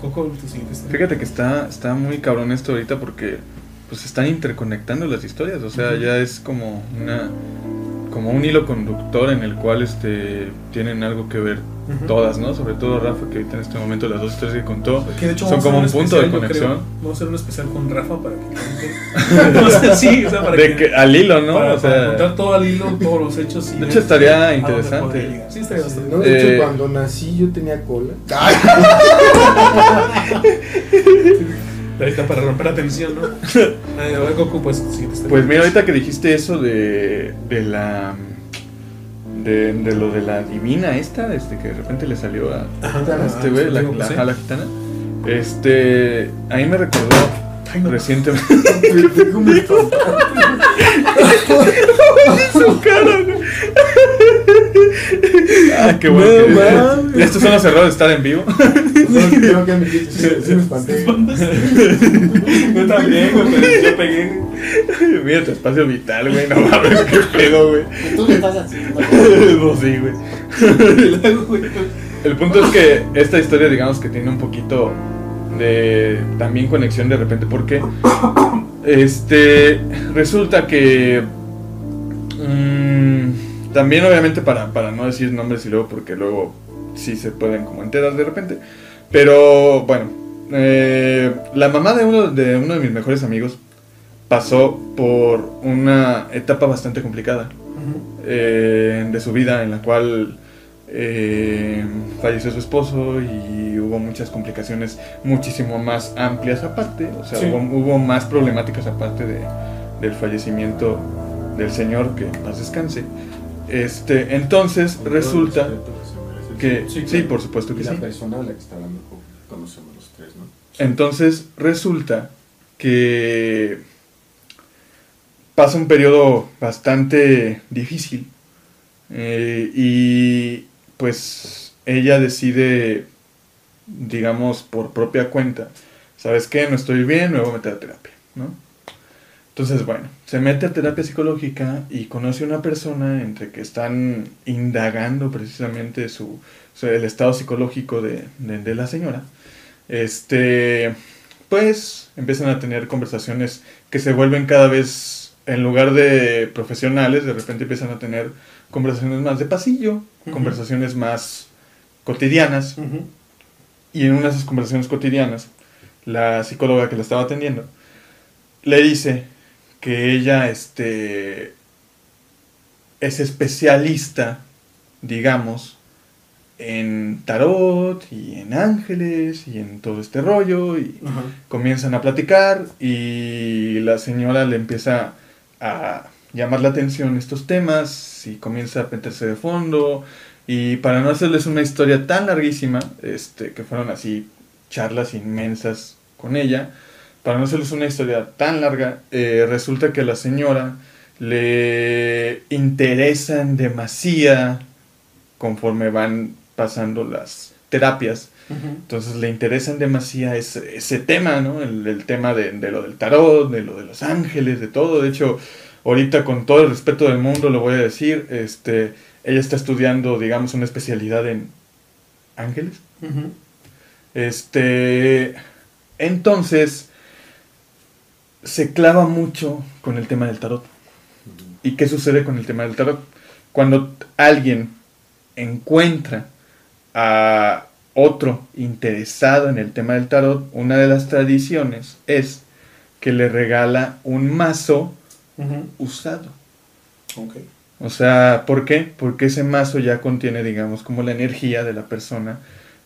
Coco, tu siguiente historia. Fíjate que está, está muy cabrón esto ahorita porque pues están interconectando las historias, o sea, ya es como una como un hilo conductor en el cual este tienen algo que ver todas, ¿no? Sobre todo Rafa que ahorita en este momento las dos historias que contó Que de hecho son como un punto de especial, conexión creo. Vamos a hacer un especial con Rafa para que. o sea, sí, o sea, para de que al hilo, ¿no? Para, o para sea, contar todo al hilo, todos los hechos. y De hecho, estaría interesante. Sí, estaría Sí, bastante. ¿no? De Eh, hecho, cuando nací yo tenía cola. Ahorita para romper la tensión, ¿no? Ay, a Goku, pues siguiente historia. Pues mira, ahorita que dijiste eso de, de la. De, de lo de la divina esta, este que de repente le salió a, Ajá, a este güey, la, Santiago la, gitana. Este. A mí me recordó Ay, no. recientemente. Su cara. Ah, qué bueno. No que-. Estos son los errores de estar en vivo. No, tengo que admitir, sí, sí me espanté. Yo también, güey, pero yo pegué. Mira tu espacio vital, güey. No mames, qué pedo, güey. Tú le estás haciendo. No, sí, güey. El punto es que esta historia, digamos que tiene un poquito de también conexión de repente, porque este resulta que mm, también, obviamente, para, para no decir nombres y luego, porque luego sí se pueden como enterar de repente, pero bueno, eh, la mamá de uno de uno de mis mejores amigos pasó por una etapa bastante complicada eh, de su vida en la cual eh, falleció su esposo y hubo muchas complicaciones muchísimo más amplias aparte, o sea, Sí. hubo, hubo más problemáticas aparte de, del fallecimiento del señor, que en paz descanse. Este, entonces resulta que, Sí, sí, por supuesto que Y sí. la persona a la que está hablando conocemos los tres, ¿no? Entonces resulta que pasa un periodo bastante difícil eh, y pues ella decide, digamos, por propia cuenta, ¿sabes qué? No estoy bien, me voy a meter a terapia, ¿no? Entonces, bueno, se mete a terapia psicológica y conoce a una persona entre que están indagando precisamente su, su- el estado psicológico de, de- de la señora. Este, pues empiezan a tener conversaciones que se vuelven cada vez, en lugar de profesionales, de repente empiezan a tener conversaciones más de pasillo, conversaciones más cotidianas. Y en una de esas conversaciones cotidianas, la psicóloga que la estaba atendiendo le dice que ella este, es especialista, digamos, en tarot y en ángeles y en todo este rollo y Ajá. comienzan a platicar y la señora le empieza a llamar la atención estos temas y comienza a meterse de fondo y para no hacerles una historia tan larguísima, este, que fueron así charlas inmensas con ella, para no hacerles una historia tan larga, eh, resulta que a la señora le interesan demasiado conforme van pasando las terapias. Entonces le interesan demasiado ese, ese tema, ¿no? El, el tema de, de lo del tarot, de lo de los ángeles, de todo. De hecho, ahorita con todo el respeto del mundo lo voy a decir, este, ella está estudiando, digamos, una especialidad en ángeles. Este, entonces, se clava mucho con el tema del tarot. ¿Y qué sucede con el tema del tarot? Cuando alguien encuentra a otro interesado en el tema del tarot, una de las tradiciones es que le regala un mazo usado. O sea, ¿por qué? Porque ese mazo ya contiene, digamos, como la energía de la persona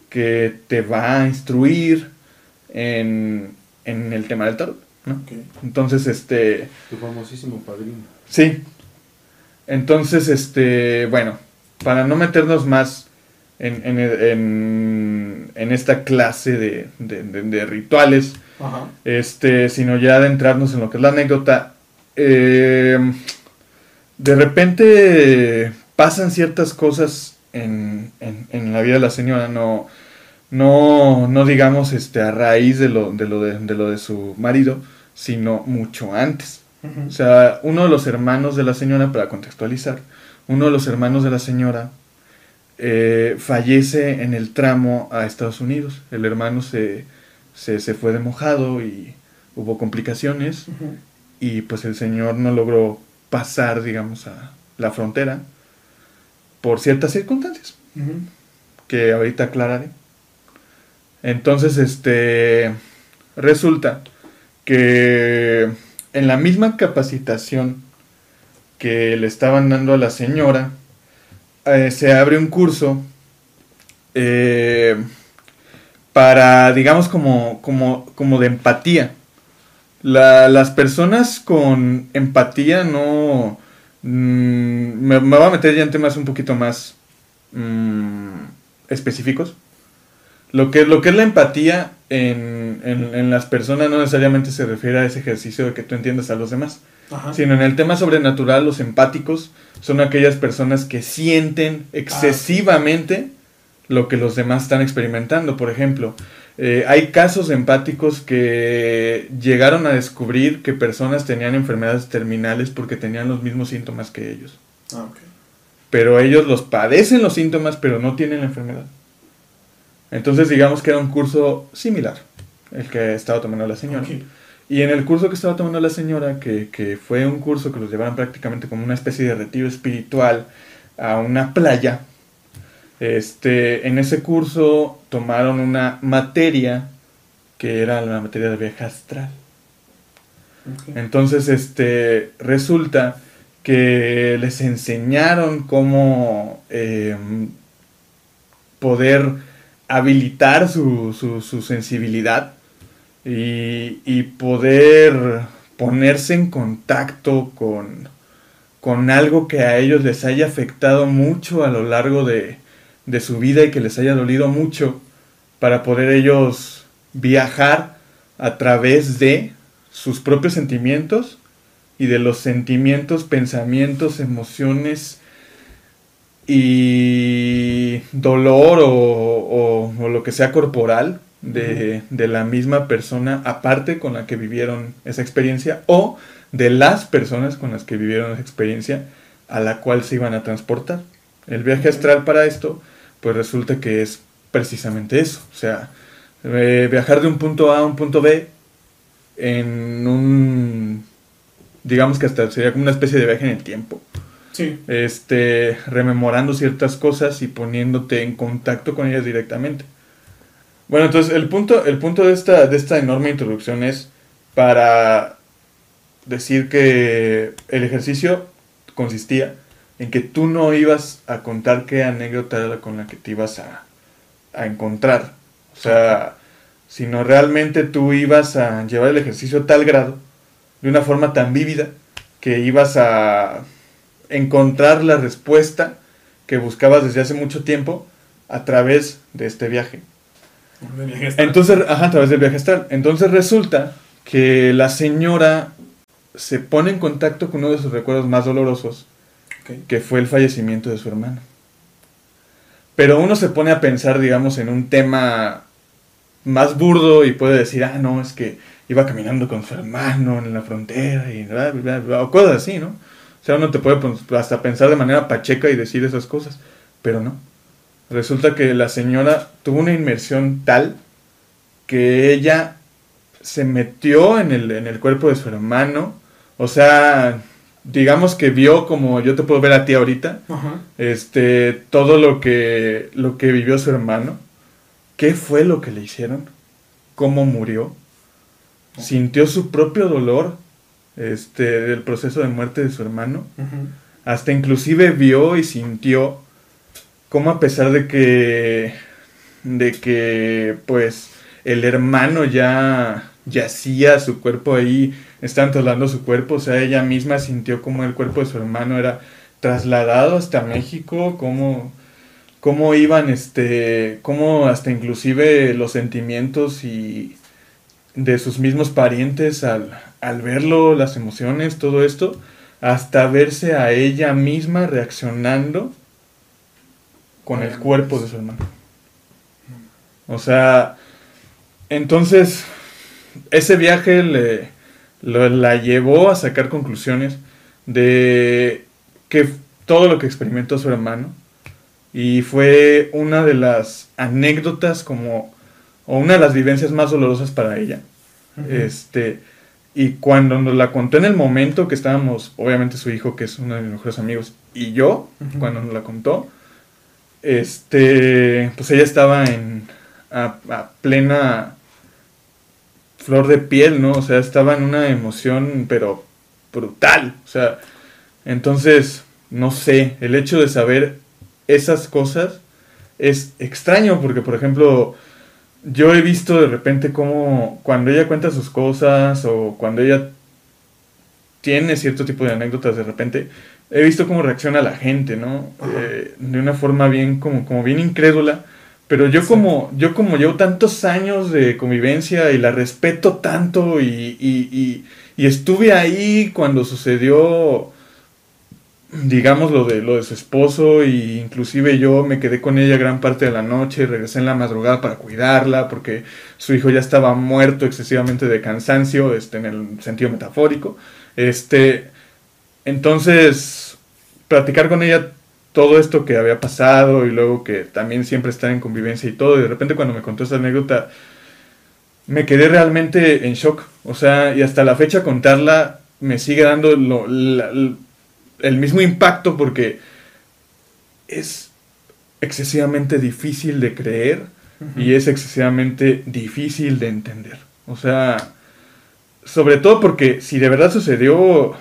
que te va a instruir en, en el tema del tarot, Entonces, este, Tu famosísimo padrino. sí. Entonces, este, bueno, para no meternos más en, en, en- en esta clase de, de- de- de rituales, Ajá. este, sino ya adentrarnos en lo que es la anécdota. eh, de repente pasan ciertas cosas en, en- en la vida de la señora, no, no, no digamos este, a raíz de lo, de, lo de, de lo de su marido, sino mucho antes. O sea, uno de los hermanos de la señora, para contextualizar, uno de los hermanos de la señora eh, fallece en el tramo a Estados Unidos. El hermano se, se, se fue de mojado y hubo complicaciones y pues el señor no logró pasar, digamos, a la frontera por ciertas circunstancias que ahorita aclararé. Entonces, este, resulta que en la misma capacitación que le estaban dando a la señora, eh, se abre un curso eh, para, digamos, como, como, como de empatía. La- las personas con empatía no... mm, me, me voy a meter ya en temas un poquito más mm, específicos. Lo que, lo que es la empatía en, en- en las personas no necesariamente se refiere a ese ejercicio de que tú entiendas a los demás, Ajá. sino en el tema sobrenatural, los empáticos son aquellas personas que sienten excesivamente lo que los demás están experimentando. Por ejemplo, eh, hay casos empáticos que llegaron a descubrir que personas tenían enfermedades terminales porque tenían los mismos síntomas que ellos. Ah. Pero ellos los padecen los síntomas, pero no tienen la enfermedad. Entonces digamos que era un curso similar, el que estaba tomando la señora. Y en el curso que estaba tomando la señora, que, que fue un curso que los llevaron prácticamente como una especie de retiro espiritual a una playa, este, en ese curso tomaron una materia que era la materia de viaje astral. Entonces, este, resulta que les enseñaron cómo eh, poder habilitar su, su, sensibilidad y, y poder ponerse en contacto con, con algo que a ellos les haya afectado mucho a lo largo de, de su vida y que les haya dolido mucho para poder ellos viajar a través de sus propios sentimientos y de los sentimientos, pensamientos, emociones y dolor o, o- o lo que sea corporal de, de la misma persona aparte con la que vivieron esa experiencia o de las personas con las que vivieron esa experiencia a la cual se iban a transportar. El viaje astral para esto, pues resulta que es precisamente eso, o sea, eh, viajar de un punto A a un punto B en un, digamos que hasta sería como una especie de viaje en el tiempo, Sí. este, rememorando ciertas cosas y poniéndote en contacto con ellas directamente. Bueno, entonces el punto, el punto de esta, de esta enorme introducción es para decir que el ejercicio consistía en que tú no ibas a contar qué anécdota era con la que te ibas a, a encontrar. O sea, sino realmente tú ibas a llevar el ejercicio a tal grado, de una forma tan vívida, que ibas a encontrar la respuesta que buscabas desde hace mucho tiempo a través de este viaje. Entonces, ajá, a través del viaje astral. Entonces resulta que la señora se pone en contacto con uno de sus recuerdos más dolorosos, que fue el fallecimiento de su hermano. Pero uno se pone a pensar, digamos, en un tema más burdo y puede decir, ah, no, es que iba caminando con su hermano en la frontera y bla, bla, bla, bla", o cosas así, ¿no? O sea, uno te puede hasta pensar de manera pacheca y decir esas cosas, pero no. Resulta que la señora tuvo una inmersión tal que ella se metió en el, en el cuerpo de su hermano, o sea, digamos que vio como yo te puedo ver a ti ahorita, Ajá. este, todo lo que, lo que vivió su hermano, qué fue lo que le hicieron, cómo murió, sintió su propio dolor, este, del proceso de muerte de su hermano, hasta inclusive vio y sintió cómo a pesar de que, de que, pues, el hermano ya yacía su cuerpo ahí, estaban trasladando su cuerpo, o sea, ella misma sintió como el cuerpo de su hermano era trasladado hasta México, cómo, cómo iban, este, cómo hasta inclusive los sentimientos y de sus mismos parientes al, al verlo, las emociones, todo esto, hasta verse a ella misma reaccionando con el cuerpo de su hermano. O sea, entonces ese viaje le, lo- la llevó a sacar conclusiones de que todo lo que experimentó su hermano Y fue una de las anécdotas como, o una de las vivencias más dolorosas para ella. Este, y cuando nos la contó en el momento que estábamos, obviamente su hijo, que es uno de mis mejores amigos, y yo, cuando nos la contó, este, pues ella estaba en, a, a plena flor de piel, ¿no? O sea, estaba en una emoción, pero brutal. O sea, entonces, no sé, el hecho de saber esas cosas es extraño porque, por ejemplo, yo he visto de repente cómo cuando ella cuenta sus cosas o cuando ella tiene cierto tipo de anécdotas de repente, he visto cómo reacciona la gente, ¿no? Eh, de una forma bien, como, como bien incrédula. Pero yo como, yo como llevo tantos años de convivencia y la respeto tanto y, y, y, y estuve ahí cuando sucedió, digamos, lo de, lo de su esposo e inclusive yo me quedé con ella gran parte de la noche, regresé en la madrugada para cuidarla porque su hijo ya estaba muerto excesivamente de cansancio, este, en el sentido metafórico. Este, entonces, platicar con ella todo esto que había pasado y luego que también siempre estar en convivencia y todo, y de repente cuando me contó esa anécdota, me quedé realmente en shock. O sea, y hasta la fecha contarla me sigue dando lo- la- el mismo impacto porque es excesivamente difícil de creer y es excesivamente difícil de entender. O sea, sobre todo porque si de verdad sucedió,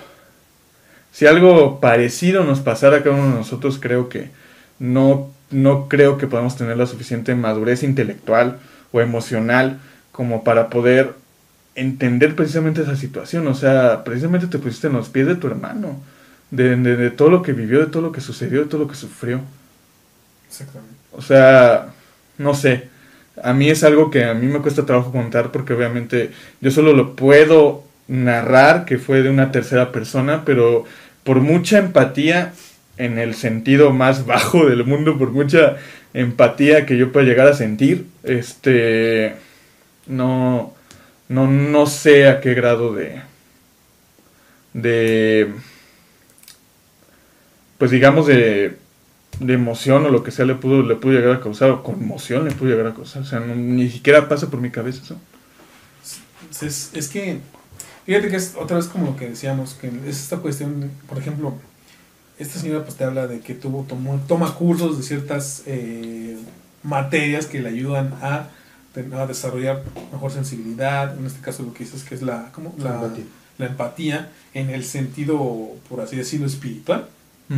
si algo parecido nos pasara a cada uno de nosotros, creo que no, no creo que podamos tener la suficiente madurez intelectual o emocional como para poder entender precisamente esa situación. O sea, precisamente te pusiste en los pies de tu hermano, de, de- de todo lo que vivió, de todo lo que sucedió, de todo lo que sufrió. Exactamente. O sea, no sé. A mí es algo que a mí me cuesta trabajo contar porque obviamente yo solo lo puedo narrar que fue de una tercera persona, pero por mucha empatía en el sentido más bajo del mundo, por mucha empatía que yo pueda llegar a sentir, este no no no sé a qué grado de de pues digamos de de emoción o lo que sea le pudo, le pudo llegar a causar, o conmoción le pudo llegar a causar. O sea, no- ni siquiera pasa por mi cabeza eso. Es, es que, fíjate que es otra vez como lo que decíamos, que es esta cuestión, por ejemplo, esta señora pues te habla de que tuvo, tomó, toma cursos de ciertas eh, materias que le ayudan a, a desarrollar mejor sensibilidad, en este caso lo que dices que es la, ¿cómo? La, Empatía. la empatía en el sentido, por así decirlo, espiritual. ¿Sí?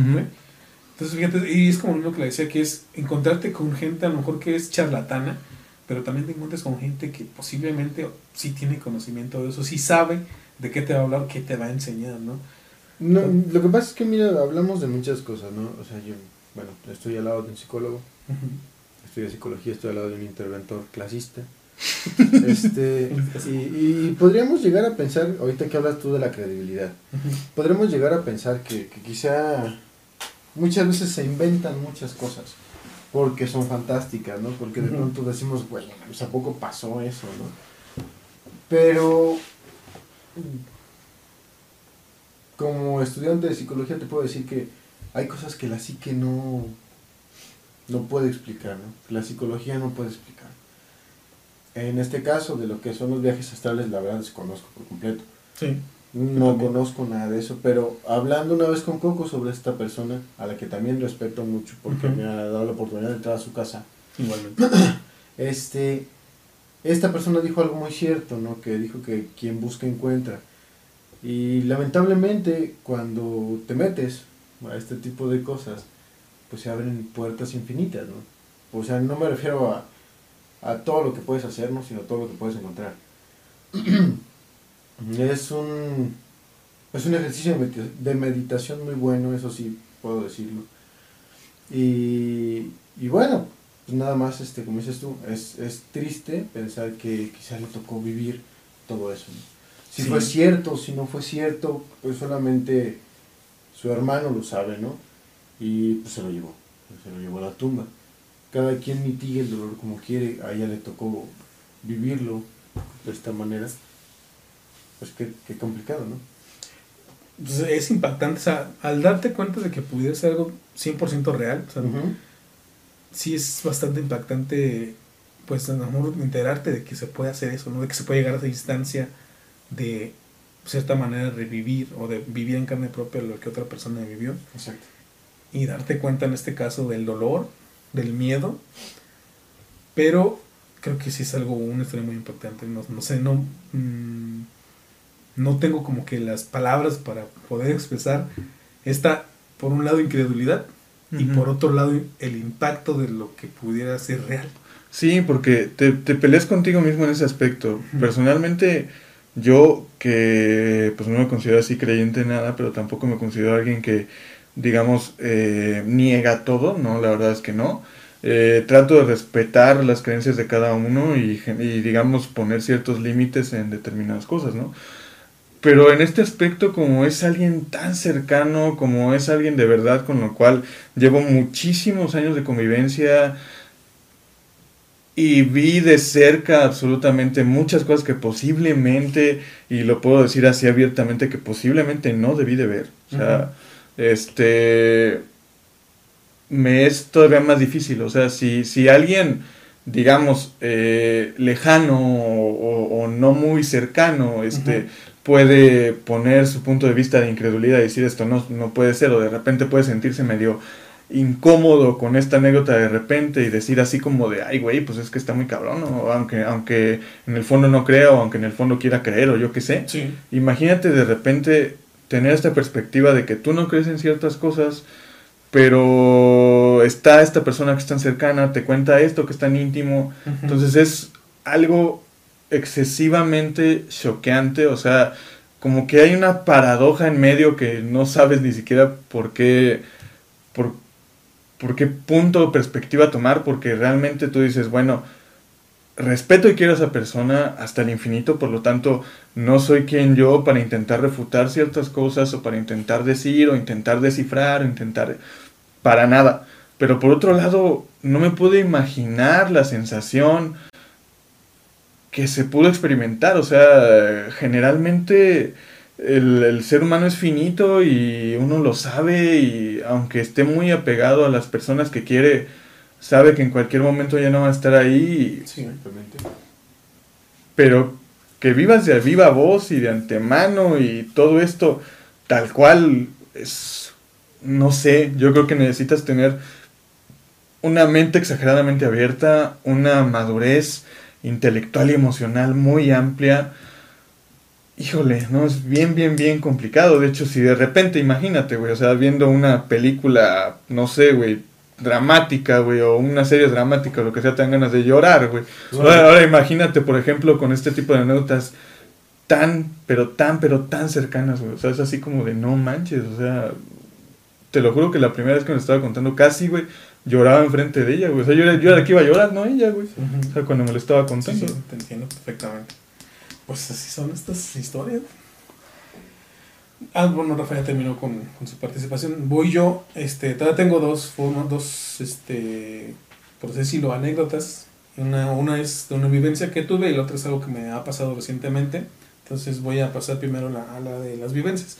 Entonces, fíjate, y es como lo que le decía, que es encontrarte con gente a lo mejor que es charlatana, pero también te encuentras con gente que posiblemente sí tiene conocimiento de eso, sí sabe de qué te va a hablar, qué te va a enseñar, ¿no? No, lo que pasa es que, mira, hablamos de muchas cosas, ¿no? O sea, yo, bueno, estoy al lado de un psicólogo, estudio psicología, estoy al lado de un interventor clasista. este, y, y podríamos llegar a pensar, ahorita que hablas tú de la credibilidad, podremos llegar a pensar que, que quizá muchas veces se inventan muchas cosas porque son fantásticas, ¿no? Porque de pronto decimos, bueno, pues a poco pasó eso, ¿no? Pero como estudiante de psicología te puedo decir que hay cosas que la psique no, no puede explicar, ¿no? La psicología no puede explicar. En este caso, de lo que son los viajes astrales, la verdad desconozco por completo. Sí. No conozco nada de eso, pero hablando una vez con Coco sobre esta persona, a la que también respeto mucho porque me ha dado la oportunidad de entrar a su casa, Igualmente. este, esta persona dijo algo muy cierto, ¿no? Que dijo que quien busca encuentra. Y lamentablemente cuando te metes a este tipo de cosas, pues se abren puertas infinitas, ¿no? O sea, no me refiero a, a todo lo que puedes hacer, ¿no? Sino a todo lo que puedes encontrar. es un es un ejercicio de medita- de meditación muy bueno, eso sí puedo decirlo. Y, y bueno, pues nada más, este, como dices tú, es, es triste pensar que quizá le tocó vivir todo eso. ¿no? Si Sí. fue cierto, si no fue cierto, pues solamente su hermano lo sabe, ¿no? Y pues se lo llevó, se lo llevó a la tumba. Cada quien mitiga el dolor como quiere, a ella le tocó vivirlo de esta manera. Pues qué, qué complicado, ¿no? Es impactante, o sea, al darte cuenta de que pudiera ser algo 100% real, o sea, sí es bastante impactante, pues, a lo mejor enterarte de que se puede hacer eso, ¿no? De que se puede llegar a esa instancia de cierta manera revivir o de vivir en carne propia lo que otra persona vivió. Exacto. Y darte cuenta en este caso del dolor, del miedo, pero creo que sí es algo, una historia muy importante. No, no sé, no, mm, no tengo como que las palabras para poder expresar esta, por un lado, incredulidad y por otro lado, el impacto de lo que pudiera ser real. Sí, porque te, te peleas contigo mismo en ese aspecto. Personalmente, yo que pues no me considero así creyente en nada, pero tampoco me considero alguien que, digamos, eh, niega todo, no, la verdad es que no. Eh, trato de respetar las creencias de cada uno y, digamos, poner ciertos límites en determinadas cosas, ¿no? Pero en este aspecto, como es alguien tan cercano, como es alguien de verdad con lo cual llevo muchísimos años de convivencia, y vi de cerca absolutamente muchas cosas que posiblemente, y lo puedo decir así abiertamente, que posiblemente no debí de ver. O sea, este, me es todavía más difícil. O sea, si, si alguien, digamos, eh, lejano o, no muy cercano, este, puede poner su punto de vista de incredulidad y decir esto no, no puede ser, o de repente puede sentirse medio incómodo con esta anécdota de repente y decir así como de, ay, güey, pues es que está muy cabrón, o aunque, aunque en el fondo no crea, o aunque en el fondo quiera creer, o yo qué sé. Sí. Imagínate de repente tener esta perspectiva de que tú no crees en ciertas cosas, pero está esta persona que es tan cercana, te cuenta esto que es tan íntimo, entonces es algo excesivamente choqueante, o sea, como que hay una paradoja en medio que no sabes ni siquiera por qué, por, por qué punto o perspectiva tomar, porque realmente tú dices, bueno, respeto y quiero a esa persona hasta el infinito, por lo tanto, no soy quien yo para intentar refutar ciertas cosas o para intentar decir o intentar descifrar o intentar para nada. Pero por otro lado, no me puedo imaginar la sensación que se pudo experimentar. O sea, generalmente el, el ser humano es finito y uno lo sabe y aunque esté muy apegado a las personas que quiere, sabe que en cualquier momento ya no va a estar ahí. Sí. Exactamente. Pero que vivas de viva voz y de antemano y todo esto tal cual es, no sé, yo creo que necesitas tener una mente exageradamente abierta, una madurez intelectual y emocional muy amplia. Híjole, no, es bien, bien, bien complicado. De hecho, si de repente, imagínate, güey, o sea, viendo una película, no sé, güey, dramática, güey, o una serie dramática, o lo que sea, te dan ganas de llorar, güey. Ahora, ahora imagínate, por ejemplo, con este tipo de anécdotas tan, pero tan, pero tan cercanas, güey. O sea, es así como de no manches, o sea, te lo juro que la primera vez que me lo estaba contando, casi, güey, lloraba enfrente de ella, güey. O sea, yo era, yo era que iba a llorar, no ella, güey. O sea, cuando me lo estaba Sí, contando. sí, te entiendo perfectamente. Pues así son estas historias. Ah, bueno, Rafael terminó con, con su participación. Voy yo, este, todavía tengo dos dos, este, por decirlo, anécdotas. Una, una es de una vivencia que tuve y la otra es algo que me ha pasado recientemente. Entonces voy a pasar primero la, a la de las vivencias.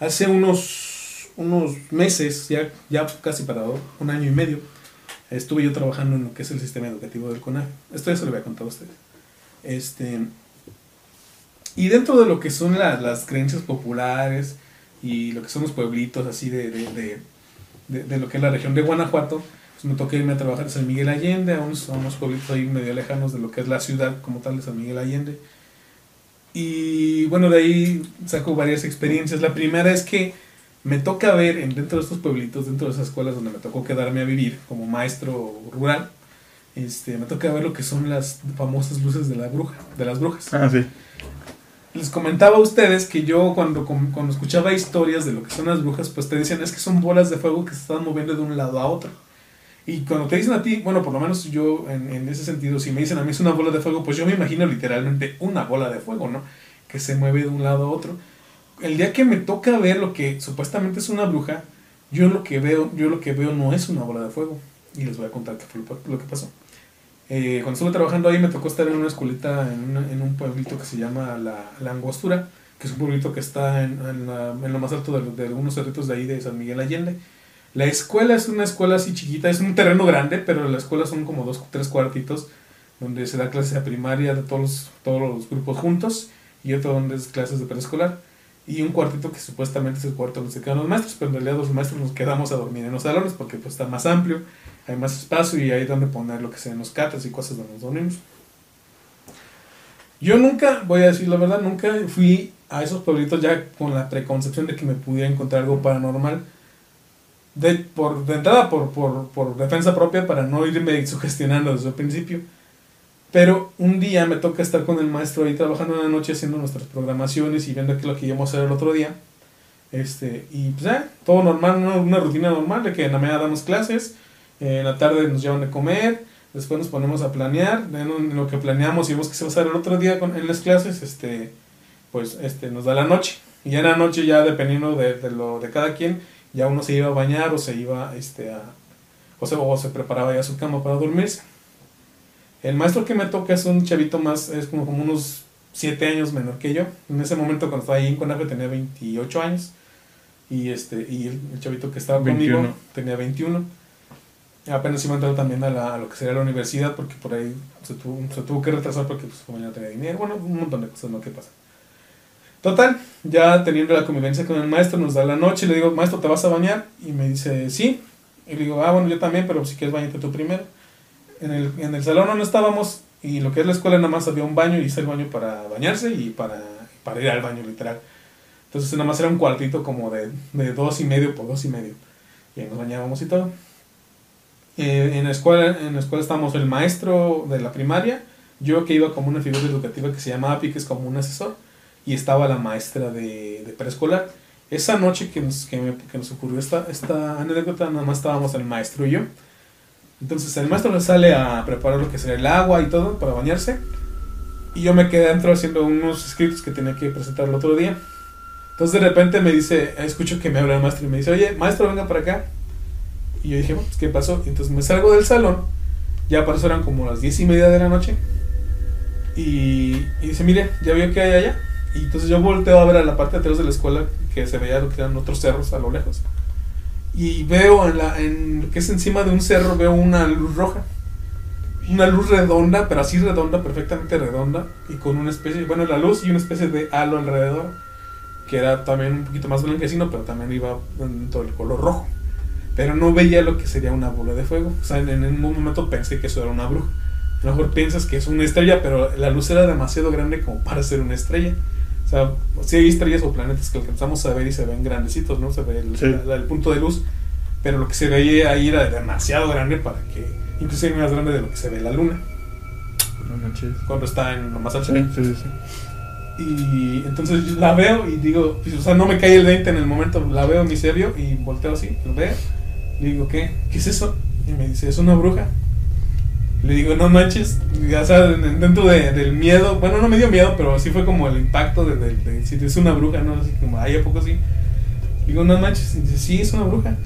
Hace unos, unos meses, ya, ya casi para un año y medio, estuve yo trabajando en lo que es el sistema educativo del CONAF. Esto ya se lo había contado a ustedes. Este, y dentro de lo que son la- las creencias populares y lo que son los pueblitos así de, de, de, lo que es la región de Guanajuato, pues me tocó irme a trabajar en San Miguel Allende, a unos, a pueblitos ahí medio lejanos de lo que es la ciudad como tal de San Miguel Allende. Y bueno, de ahí saco varias experiencias. La primera es que me toca ver en, dentro de estos pueblitos, dentro de esas escuelas donde me tocó quedarme a vivir como maestro rural, este, me toca ver lo que son las famosas luces de la bruja, de las brujas. Ah, sí. Les comentaba a ustedes que yo cuando, cuando escuchaba historias de lo que son las brujas, pues te decían es que son bolas de fuego que se están moviendo de un lado a otro. Y cuando te dicen a ti, bueno, por lo menos yo en, ese sentido, si me dicen a mí es una bola de fuego, pues yo me imagino literalmente una bola de fuego, ¿no? Que se mueve de un lado a otro. El día que me toca ver lo que supuestamente es una bruja, yo lo que veo, yo lo que veo no es una bola de fuego. Y les voy a contar fue lo, lo que pasó. Eh, cuando estuve trabajando ahí me tocó estar en una escuelita en, una- en un pueblito que se llama La, la Angostura, que es un pueblito que está en, en la- en lo más alto de, de unos cerritos de ahí de San Miguel Allende. La escuela es una escuela así chiquita, es un terreno grande, pero la escuela son como dos, tres cuartitos, donde se da clases de primaria de todos los, todos los grupos juntos, y otro donde es clases de preescolar, y un cuartito que supuestamente es el cuarto donde se quedan los maestros, pero en realidad los maestros nos quedamos a dormir en los salones porque pues está más amplio, hay más espacio y hay donde poner lo que sean los catas y cosas donde nos dormimos. Yo nunca, voy a decir la verdad, nunca fui a esos pueblitos ya con la preconcepción de que me pudiera encontrar algo paranormal. De, por, de entrada, por, por, por defensa propia, para no irme sugestionando desde el principio. Pero un día me toca estar con el maestro ahí trabajando en la noche haciendo nuestras programaciones y viendo qué es lo que íbamos a hacer el otro día. Este, y pues ya, todo normal, una, una rutina normal de que en la mañana damos clases, en la tarde nos llevan de comer, después nos ponemos a planear, en lo que planeamos y vemos que se va a hacer el otro día con, en las clases, este, pues este, nos da la noche. Y ya en la noche, ya dependiendo de, de, lo de cada quien, ya uno se iba a bañar o se iba este, a, o, se, o se preparaba ya su cama para dormirse. El maestro que me toca es un chavito más, es como, como unos 7 años menor que yo. En ese momento cuando estaba ahí en Conafe tenía 28 años. Y, este, y el, el chavito que estaba 21. conmigo tenía 21 apenas iba a entrar también a, la, a, lo que sería la universidad porque por ahí se tuvo, se tuvo que retrasar porque pues, como no tenía dinero, bueno, un montón de cosas ¿no? que pasa. Total, ya teniendo la convivencia con el maestro, nos da la noche, le digo, maestro, ¿te vas a bañar? Y me dice, sí. Y le digo, ah, bueno, yo también, pero si quieres bañarte tú primero. En el, en el salón no estábamos y lo que es la escuela nada más había un baño y hice el baño para bañarse y para, para ir al baño literal. Entonces nada más era un cuartito como de, de dos y medio por dos y medio. Y nos bañábamos y todo. Eh, en, la escuela, en la escuela estábamos el maestro de la primaria, yo que iba como una figura educativa que se llamaba API, que es como un asesor, y estaba la maestra de, de preescolar. Esa noche que nos, que, me, que nos ocurrió esta, esta anécdota, nada más estábamos el maestro y yo. Entonces el maestro le sale a preparar lo que sería el agua y todo para bañarse. Y yo me quedé adentro haciendo unos escritos que tenía que presentar el otro día. Entonces de repente me dice, escucho que me habla el maestro y me dice, oye, maestro, venga para acá. Y yo dije, pues, ¿qué pasó? Y entonces me salgo del salón, ya para eso eran como las diez y media de la noche. Y, y dice, mire, ¿ya vio que hay allá? Y entonces yo volteo a ver a la parte de atrás de la escuela que se veía lo que eran otros cerros a lo lejos. Y veo en la, en, que es encima de un cerro, veo una luz roja. Una luz redonda, pero así redonda, perfectamente redonda. Y con una especie, bueno, la luz y una especie de halo alrededor. Que era también un poquito más blanquecino, pero también iba en todo el color rojo pero no veía lo que sería una bola de fuego. O sea, en, en un momento pensé que eso era una bruja. A lo mejor piensas que es una estrella, pero la luz era demasiado grande como para ser una estrella. O sea, sí hay estrellas o planetas que alcanzamos a ver y se ven grandecitos, ¿no? Se ve el, sí. la, el punto de luz, pero lo que se veía ahí era demasiado grande para que, inclusive más grande de lo que se ve la luna. No manches. Cuando está en lo más alto. Sí, sí, sí. Y entonces la veo y digo, pues, o sea, no me cae el 20 en el momento, la veo en mi serio y volteo así, lo veo le digo, ¿qué? ¿Qué es eso? Y me dice, es una bruja. Le digo, no manches, o sea, dentro de, del miedo, bueno, no me dio miedo, pero sí fue como el impacto de, de, de si es una bruja, ¿no? Así como, ay, ¿a poco sí? Le digo, no manches, y dice, sí, es una bruja.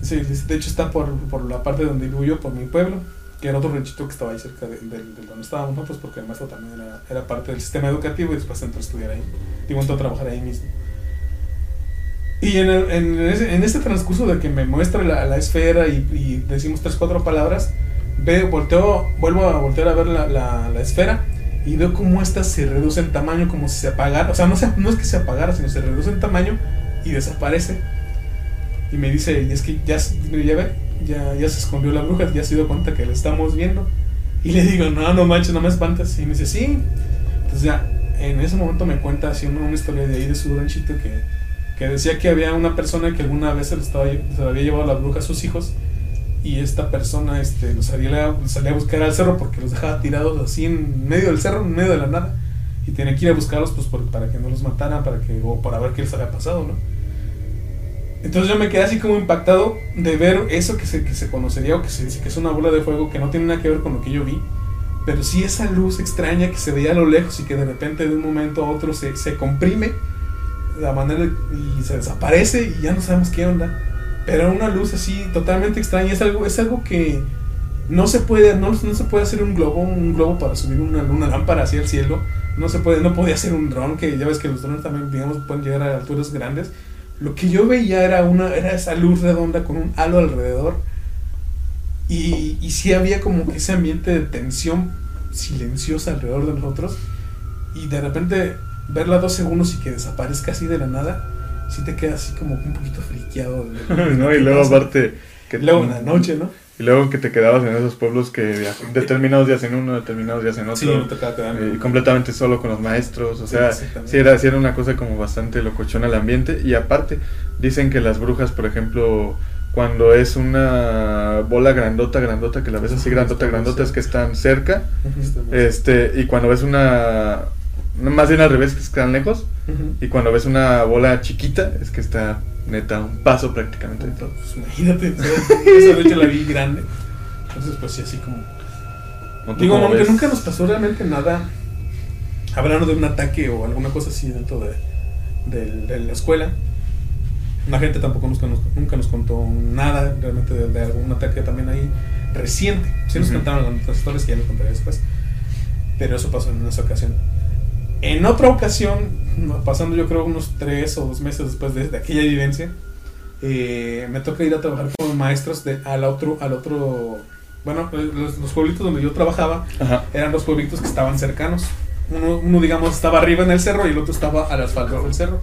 Dice, de hecho está por, por la parte donde vivo yo, por mi pueblo, que era otro ranchito que estaba ahí cerca de, de, de donde estábamos, ¿no? Pues porque el maestro también era, era parte del sistema educativo y después entró a estudiar ahí. Y entró a trabajar ahí mismo. Y en, el, en, ese, en, este transcurso de que me muestra la, la esfera y, y, decimos tres, cuatro palabras, veo, volteo, vuelvo a voltear a ver la, la, la, esfera y veo cómo esta se reduce en tamaño como si se apagara. O sea, no, se, no es que se apagara, sino se reduce en tamaño y desaparece. Y me dice, y es que ya, ya ve, ya, ya se escondió la bruja, ya se dio cuenta que la estamos viendo. Y le digo, no, no manches, no me espantas. Y me dice, sí. Entonces ya, en ese momento me cuenta así una, una historia de ahí de su ranchito que que decía que había una persona que alguna vez se, le había llevado la bruja a sus hijos y esta persona este, los, salía, salía a buscar al cerro porque los dejaba tirados así en medio del cerro, en medio de la nada. Y tenía que ir a buscarlos pues, para que no los mataran, para que, o para ver qué les había pasado, ¿no? Entonces yo me quedé así como impactado de ver eso que se, que se conocería o que se dice que es una bola de fuego que no tiene nada que ver con lo que yo vi. Pero sí esa luz extraña que se veía a lo lejos y que de repente de un momento a otro se, se comprime la manera y se desaparece y ya no sabemos qué onda. Pero una luz así totalmente extraña, es algo, es algo que no se puede, no, no se puede hacer un globo, un globo para subir una, una lámpara hacia el cielo. No se puede, no podía hacer un dron, que ya ves que los drones también, digamos, pueden llegar a alturas grandes. lo que yo veía era una era esa luz redonda con un halo alrededor y, y sí había como que ese ambiente de tensión silenciosa alrededor de nosotros y de repente verla dos segundos y que desaparezca así de la nada sí te queda así como un poquito friqueado de- ¿no? Y luego aparte... Que luego en la noche no Y luego que te quedabas en esos pueblos que determinados días en uno, determinados días en otro. sí me tocaba quedarme eh, completamente solo con los maestros, o sea, sí era, sí era una cosa como bastante locochona el ambiente. Y aparte, dicen que las brujas, por ejemplo, cuando es una bola grandota, grandota, que la ves así grandota, grandota, es que están cerca. Este, y cuando ves una, más bien al revés, que están lejos. Y cuando ves una bola chiquita, es que está neta un paso prácticamente de todo. Pues imagínate, esa noche la vi grande. Entonces, pues sí, así como. ¿No tú Digo, aunque nunca nos pasó realmente nada. Hablando de un ataque o alguna cosa así dentro de, de la escuela. La gente tampoco nos, nunca nos contó nada realmente de, de algún ataque también ahí reciente. Sí nos contaron las historias que ya les contaré después. Pero eso pasó en esa ocasión. En otra ocasión, pasando yo creo unos tres o dos meses después de, de aquella vivencia, eh, me toca ir a trabajar con maestros de, al otro, al otro, bueno, los, los pueblitos donde yo trabajaba Ajá. eran los pueblitos que estaban cercanos. Uno, uno, digamos, estaba arriba en el cerro y el otro estaba a las faldas del cerro.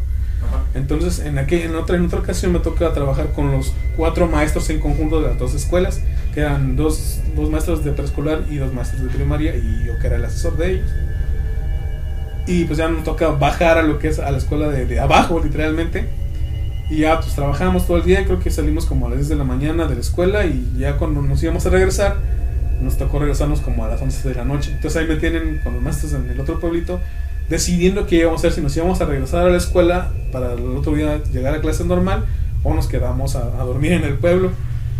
Entonces, en, aquel, en, otra, en otra ocasión me toca trabajar con los cuatro maestros en conjunto de las dos escuelas, que eran dos, dos maestros de preescolar y dos maestros de primaria, y yo que era el asesor de ellos. Y pues ya nos toca bajar a lo que es a la escuela de, de abajo, literalmente. Y ya pues trabajamos todo el día, creo que salimos como a las 10 de la mañana de la escuela y ya cuando nos íbamos a regresar, nos tocó regresarnos como a las 11 de la noche. Entonces ahí me tienen con los maestros en el otro pueblito decidiendo qué íbamos a hacer, si nos íbamos a regresar a la escuela para el otro día llegar a clase normal o nos quedamos a, a dormir en el pueblo.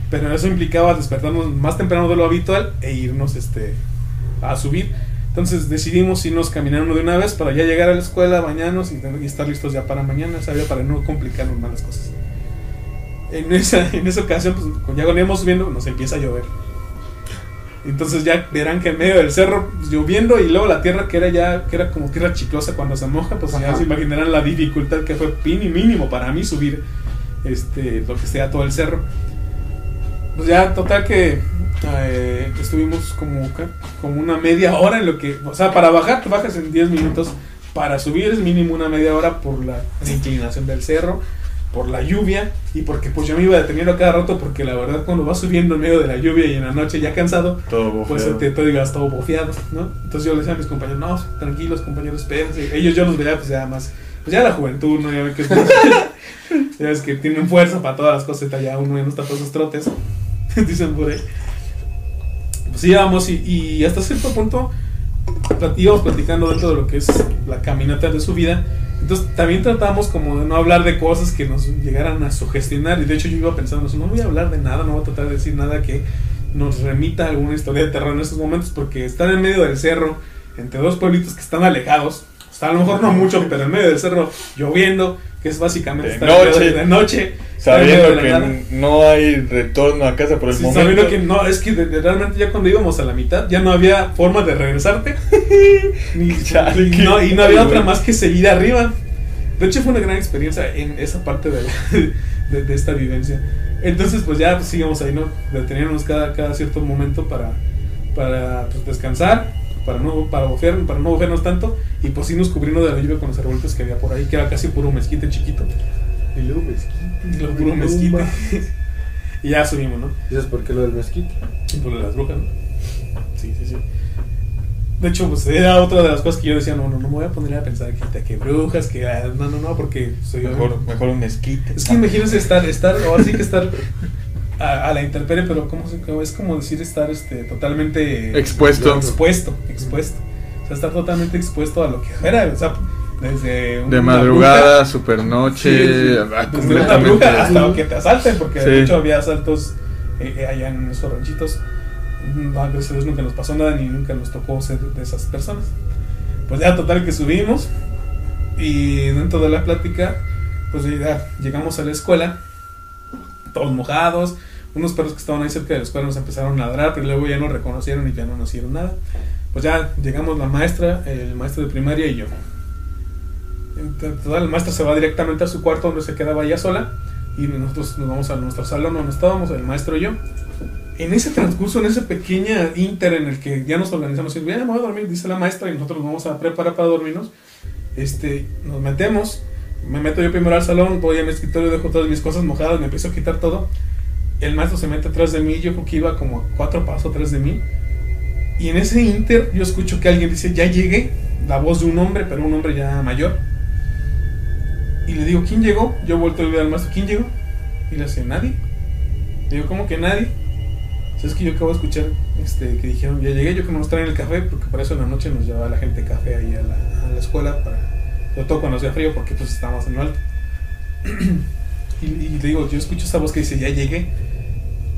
Pero eso implicaba despertarnos más temprano de lo habitual e irnos este, a subir. Entonces decidimos irnos caminando de una vez para ya llegar a la escuela, bañarnos y, y estar listos ya para mañana, ¿sabía? Para no complicarnos más las cosas. En esa, en esa ocasión, pues, ya cuando íbamos subiendo, nos empieza a llover. Entonces ya verán que en medio del cerro pues, lloviendo y luego la tierra que era ya que era como tierra chiclosa cuando se moja, pues ya Ajá. se imaginarán la dificultad que fue pin y mínimo para mí subir este lo que sea todo el cerro. Pues ya total que eh, estuvimos como como una media hora en lo que, o sea, para bajar te bajas en 10 minutos, para subir es mínimo una media hora por la inclinación del cerro por la lluvia y porque pues yo me iba deteniendo a cada rato porque la verdad cuando vas subiendo en medio de la lluvia y en la noche ya cansado, Todo pues te, te digas todo bofeado, ¿no? Entonces yo le decía a mis compañeros, no, tranquilos compañeros, espérense. Ellos yo los veía pues ya más, pues ya la juventud, ¿no? Ya ven que es ya ves que tienen fuerza para todas las cosas, ya uno ya no está para esos trotes, dicen por ahí. Pues íbamos y, y hasta cierto punto íbamos platicando dentro de lo que es la caminata de su vida. Entonces también tratamos como de no hablar de cosas que nos llegaran a sugestionar. Y de hecho yo iba pensando, no voy a hablar de nada, no voy a tratar de decir nada que nos remita a alguna historia de terror en estos momentos, porque estar en medio del cerro, entre dos pueblitos que están alejados, o a lo mejor no mucho, pero en medio del cerro, lloviendo, que es básicamente De estar noche. de, noche, Sabiendo de la nada. que no hay retorno a casa por el Sí, momento. sabiendo que no, es que de- de- realmente ya cuando íbamos a la mitad ya no había forma de regresarte. ni, Chale, y, no, y no había otra más que seguir arriba. De hecho fue una gran experiencia en esa parte de, de, de esta vivencia. Entonces pues ya pues, sigamos ahí, ¿no? Detenernos cada, cada cierto momento para, para pues, descansar, para no, para, bofear, para no bofearnos tanto y pues irnos cubriendo de la lluvia con los arbolitos que había por ahí, que era casi puro mezquite chiquito. Y luego mezquite. Y luego puro mezquite. y ya subimos, ¿no? ¿Y sabes por qué lo del mezquite? Y por lo de las brujas, ¿no? Sí, sí, sí. De hecho, pues era otra de las cosas que yo decía, no, no, no me voy a poner a pensar que, que brujas, que... ah, No, no, no, porque soy... Mejor, mejor un mezquite. Es que imagínense estar, estar, ahora sí que estar a, a la intemperie, pero ¿cómo se, es como decir estar este, totalmente... Expuesto. Expuesto, expuesto. O sea, estar totalmente expuesto a lo que fuera, o sea, desde... De una madrugada, bruja- supernoche, Sí, sí. ah, Desde una completamente. bruja hasta que te asalten, porque Sí. de hecho había asaltos eh, eh, allá en esos ranchitos. Mm, A veces nunca nos pasó nada ni nunca nos tocó ser de esas personas. Pues ya total que subimos y dentro de la plática, pues ya llegamos a la escuela, todos mojados. Unos perros que estaban ahí cerca de la escuela nos empezaron a ladrar, pero luego ya nos reconocieron y ya no nos hicieron nada. Pues ya llegamos la maestra, el maestro de primaria y yo. Entonces, el maestro se va directamente a su cuarto donde se quedaba ella sola y nosotros nos vamos a nuestro salón donde estábamos, el maestro y yo. En ese transcurso, en ese pequeña inter en el que ya nos organizamos y me voy a dormir, dice la maestra y nosotros nos vamos a preparar para dormirnos, este, nos metemos, me meto yo primero al salón, voy a mi escritorio, dejo todas mis cosas mojadas, me empiezo a quitar todo. El maestro se mete atrás de mí, yo creo que iba como cuatro pasos atrás de mí. Y en ese inter yo escucho que alguien dice, ya llegué, la voz de un hombre, pero un hombre ya mayor. Y le digo, ¿quién llegó? Yo vuelto a ver al maestro, ¿quién llegó? Y le dice, nadie. Le digo, ¿cómo que nadie? O es que yo acabo de escuchar este, que dijeron, ya llegué, yo que nos traen el café, porque para eso en la noche nos llevaba la gente café ahí a la, a la escuela, para, sobre todo cuando hacía frío, porque pues estábamos en lo alto. y, y, le digo, yo escucho esa voz que dice, ya llegué.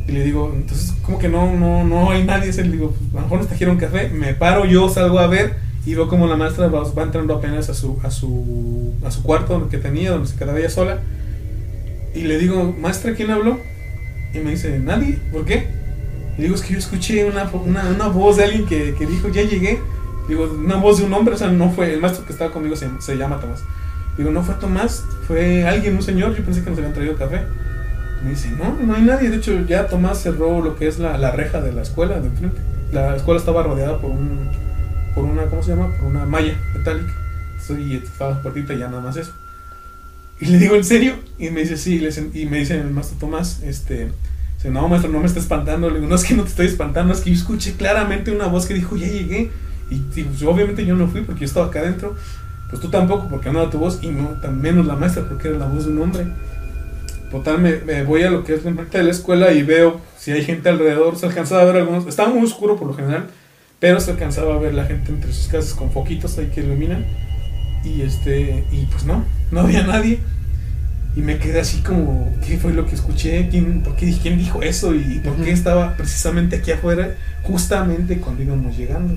Y le digo, entonces, como que no, no, no hay nadie. Le digo, a lo mejor nos trajeron café. Me paro yo, salgo a ver y veo como la maestra va, va, entrando apenas a su, a su, a su cuarto que tenía, donde se quedaba ella sola. Y le digo, maestra, ¿quién habló? Y me dice, nadie, ¿por qué? Y digo, es que yo escuché una, una, una voz de alguien que, que, dijo, ya llegué. Digo, una voz de un hombre, o sea, no fue, el maestro que estaba conmigo se, se llama Tomás. Digo, no fue Tomás, fue alguien, un señor, yo pensé que nos habían traído café. Me dice, no, no hay nadie. De hecho, ya Tomás cerró lo que es la, la reja de la escuela de enfrente. La escuela estaba rodeada por un por una, ¿cómo se llama? Por una malla metálica. Y estaba puertita y ya nada más eso. Y le digo, ¿en serio? Y me dice, sí, y me dice el maestro Tomás, este, dice, no, maestro, no me está espantando. Le digo, no es que no te estoy espantando, es que yo escuché claramente una voz que dijo, ya llegué. Y, y pues, obviamente yo no fui porque yo estaba acá adentro. Pues tú tampoco, porque no era tu voz, y no, tan menos la maestra, porque era la voz de un hombre. Total, me, me voy a lo que es la parte de la escuela y veo si hay gente alrededor. Se alcanzaba a ver algunos. Estaba muy oscuro por lo general, pero se alcanzaba a ver la gente entre sus casas con foquitos ahí que iluminan. Y este, y pues no, no había nadie. Y me quedé así como, ¿qué fue lo que escuché? ¿Quién, por qué, ¿quién dijo eso? ¿Y por qué estaba precisamente aquí afuera, justamente cuando íbamos llegando?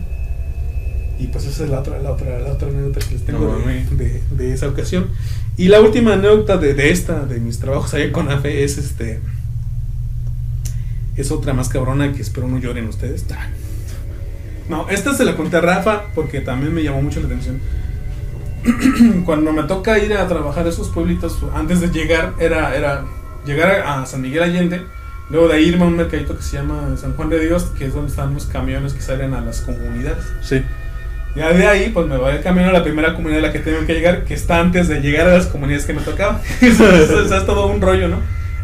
Y pues esa es la otra, la otra, la otra anécdota que les tengo No, de, de, de esa ocasión. Y la última anécdota de, de esta, de mis trabajos ahí con AFE, es este. Es otra más cabrona que espero no lloren ustedes. No, esta se la conté a Rafa porque también me llamó mucho la atención. Cuando me toca ir a trabajar a esos pueblitos, antes de llegar, era, era llegar a San Miguel Allende, luego de ahí irme a un mercadito que se llama San Juan de Dios, que es donde están los camiones que salen a las comunidades. Sí. Ya de ahí, pues me voy el camino a la primera comunidad a la que tengo que llegar, que está antes de llegar a las comunidades que me tocaban. eso, eso- eso es todo un rollo, ¿no?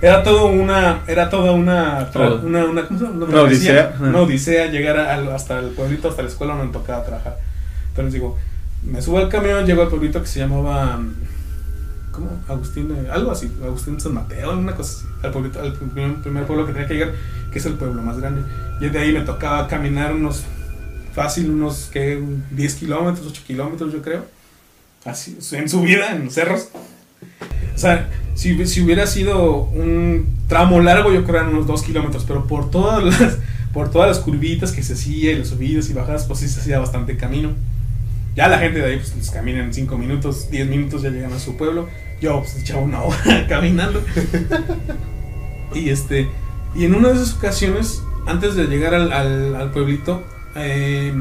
Era todo una, era toda una, una, una, ¿cómo se llama? Una odisea. Una odisea llegar a- al- hasta el pueblito, hasta la escuela donde me tocaba trabajar. Entonces digo, me subo al camión, llego al pueblito que se llamaba, ¿cómo? Agustín, eh, algo así, Agustín San Mateo, alguna cosa así. Al pueblito, al primer, primer pueblo que tenía que llegar, que es el pueblo más grande. Y de ahí me tocaba caminar unos fácil unos que 10 kilómetros, 8 kilómetros yo creo. Así, en subida, en los cerros. O sea, si, si hubiera sido un tramo largo, yo creo eran unos 2 kilómetros, pero por todas las, por todas las curvitas que se hacía y las subidas y bajadas, pues sí se hacía bastante camino. Ya la gente de ahí pues les camina en 5 minutos, 10 minutos ya llegan a su pueblo. Yo pues echaba una hora caminando. y este, y en una de esas ocasiones, antes de llegar al, al, al pueblito, eh,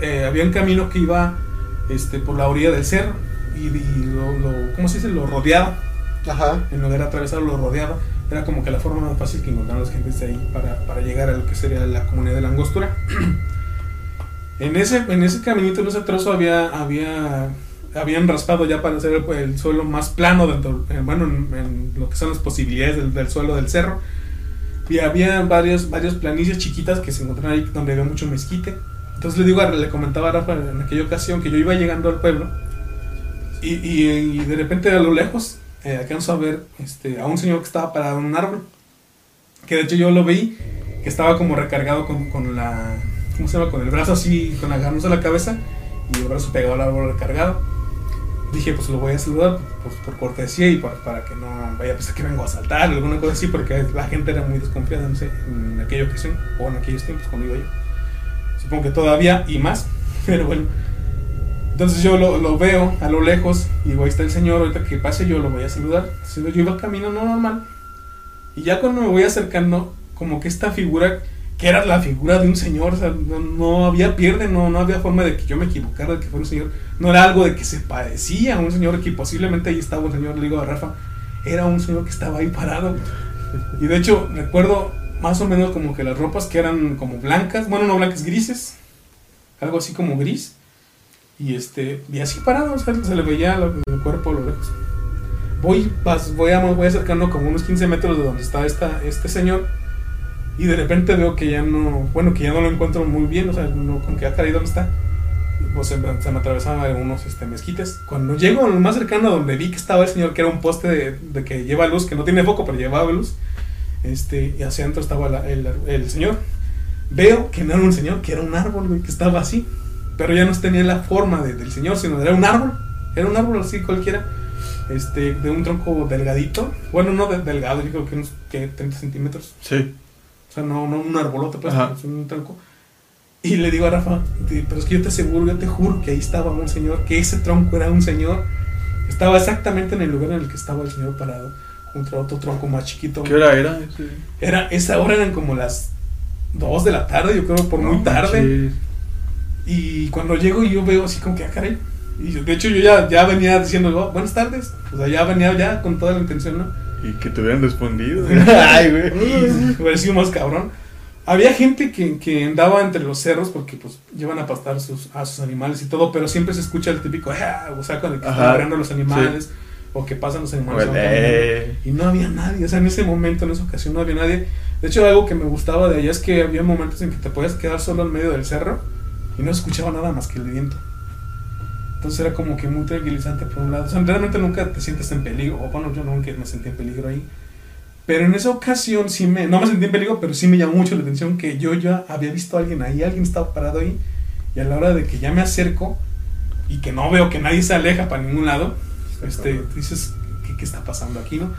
eh, había un camino que iba este, por la orilla del cerro y, y lo, lo- ¿cómo se dice? Lo rodeaba. Ajá. En lugar de atravesarlo, lo rodeaba. Era como que la forma más fácil que encontraron las gentes de ahí para, para llegar a lo que sería la comunidad de la angostura. en, ese, en ese caminito, en ese trozo, había, había, habían raspado ya para hacer el, el suelo más plano, dentro, eh, bueno, en, en lo que son las posibilidades del, del suelo del cerro. Y había varios, varias planicies chiquitas que se encontraban ahí donde había mucho mezquite. Entonces le digo, le comentaba a Rafa en aquella ocasión que yo iba llegando al pueblo y, y- de repente a lo lejos eh, alcanzo a ver este, a un señor que estaba parado en un árbol. Que de hecho yo lo vi, que estaba como recargado con, con la. ¿Cómo se llama? Con el brazo así, con agarrándose a la cabeza y el brazo pegado al árbol recargado. Dije, pues lo voy a saludar pues, por cortesía y para, para que no vaya a pensar que vengo a saltar o alguna cosa así, porque la gente era muy desconfiada no sé, en aquella ocasión o en aquellos tiempos iba yo. Supongo que todavía y más, pero bueno. Entonces yo lo, lo veo a lo lejos y digo, ahí está el señor, ahorita que pase yo lo voy a saludar. Entonces yo iba caminando normal y ya cuando me voy acercando, como que esta figura que era la figura de un señor, o sea, no, no había pierde, no, no había forma de que yo me equivocara de que fuera un señor, no era algo de que se parecía a un señor que posiblemente ahí estaba un señor, le digo a Rafa, era un señor que estaba ahí parado. Y de hecho, recuerdo más o menos como que las ropas que eran como blancas, bueno, no blancas, grises, algo así como gris. Y este, y así parado, o sea, se le veía el cuerpo a lo lejos. Voy, voy, a, voy acercando como unos 15 metros de donde está esta, este señor. Y de repente veo que ya no, bueno, que ya no lo encuentro muy bien, o sea, no, con que ha caído dónde está. Pues se, se me atravesaban algunos este, mezquites. Cuando llego a lo más cercano donde vi que estaba el señor, que era un poste de, de que lleva luz, que no tiene foco, pero llevaba luz, este, y hacia adentro estaba la- el, el señor. Veo que no era un señor, que era un árbol, güey, que estaba así. Pero ya no tenía la forma de- del señor, sino era un árbol. Era un árbol así cualquiera. Este, de un tronco delgadito. Bueno, no de- delgado, yo creo que unos que 30 centímetros. Sí. O sea, no, no un arbolote, pues, es un tronco. Y le digo a Rafa, "Di- pero es que yo te aseguro, yo te juro que ahí estaba un señor, que ese tronco era un señor. Estaba exactamente en el lugar en el que estaba el señor parado, junto a otro tronco más chiquito. ¿Qué hora era? ese? Era, esa hora eran como las 2 de la tarde, yo creo, por muy No tarde. manches. Y cuando llego yo veo así como que, ah, caray. Y yo- de hecho yo ya, ya venía diciendo, "Oh, buenas tardes. O sea, ya venía ya con toda la intención, ¿no? Y que te hubieran respondido. Ay, güey. Hubiera sido más cabrón. Había gente que, que andaba entre los cerros porque pues llevan a pastar sus, a sus animales y todo, pero siempre se escucha el típico, "Ah", o sea, cuando están los animales o que pasan los animales. Y no había nadie, o sea, en ese momento, en esa ocasión no había nadie. De hecho, algo que me gustaba de allá es que había momentos en que te podías quedar solo en medio del cerro y no escuchaba nada más que el viento. Entonces era como que muy tranquilizante por un lado. O sea, realmente nunca te sientes en peligro. O bueno, yo nunca me sentí en peligro ahí. Pero en esa ocasión sí me, no me sentí en peligro, pero sí me llamó mucho la atención que yo ya había visto a alguien ahí, alguien estaba parado ahí. Y a la hora de que ya me acerco y que no veo que nadie se aleja para ningún lado, este, dices, ¿qué, qué está pasando aquí, no?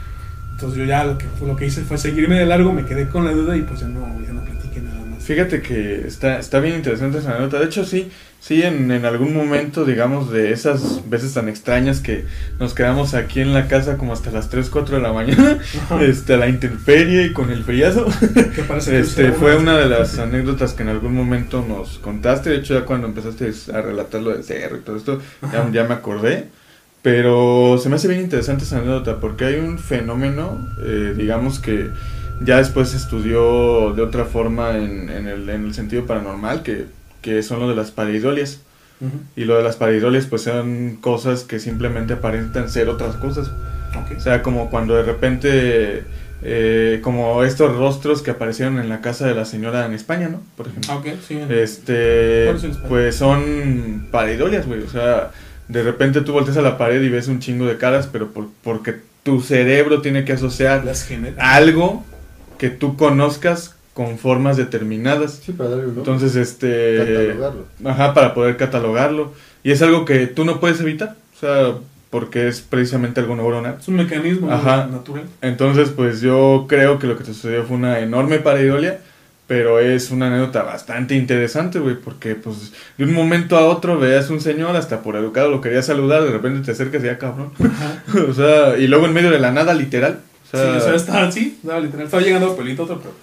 Entonces yo ya lo que, lo que hice fue seguirme de largo, me quedé con la duda y pues ya no, ya no. Fíjate que está, está bien interesante esa nota. De hecho, sí, sí, en, en algún momento, digamos, de esas veces tan extrañas que nos quedamos aquí en la casa como hasta las 3, 4 de la mañana, Ajá. este, a la intemperie y con el. Que parece Este, fue una de las anécdotas que en algún momento nos contaste. De hecho, ya cuando empezaste a relatar lo del cerro y todo esto, ya, ya me acordé. Pero se me hace bien interesante esa anécdota porque hay un fenómeno, eh, digamos que ya después estudió de otra forma en, en el, en el sentido paranormal, que, que son lo de las pareidolias. Ujú. Y lo de las pareidolias pues son cosas que simplemente aparentan ser otras cosas. Ok. O sea, como cuando de repente, eh, como estos rostros que aparecieron en la casa de la señora en España, ¿no? Por ejemplo. Ah, ok, sí. Este, ¿Cuál es pues son pareidolias, güey. O sea, de repente tú volteas a la pared y ves un chingo de caras, pero por- porque tu cerebro tiene que asociar algo que tú conozcas con formas determinadas. Sí, para darle un nombre. Entonces, este... catalogarlo. Ajá, para poder catalogarlo. Y es algo que tú no puedes evitar. O sea, porque es precisamente algo neuronal. Es un mecanismo Ajá. natural. Entonces, pues yo creo que lo que te sucedió fue una enorme pareidolia, pero es una anécdota bastante interesante, güey, porque pues de un momento a otro veas un señor, hasta por educado lo querías saludar, de repente te acercas y ya cabrón. Ajá. o sea, y luego en medio de la nada, literal. O Sí, o sea, estaba así, estaba literal. Estaba llegando a pelito otro, pero.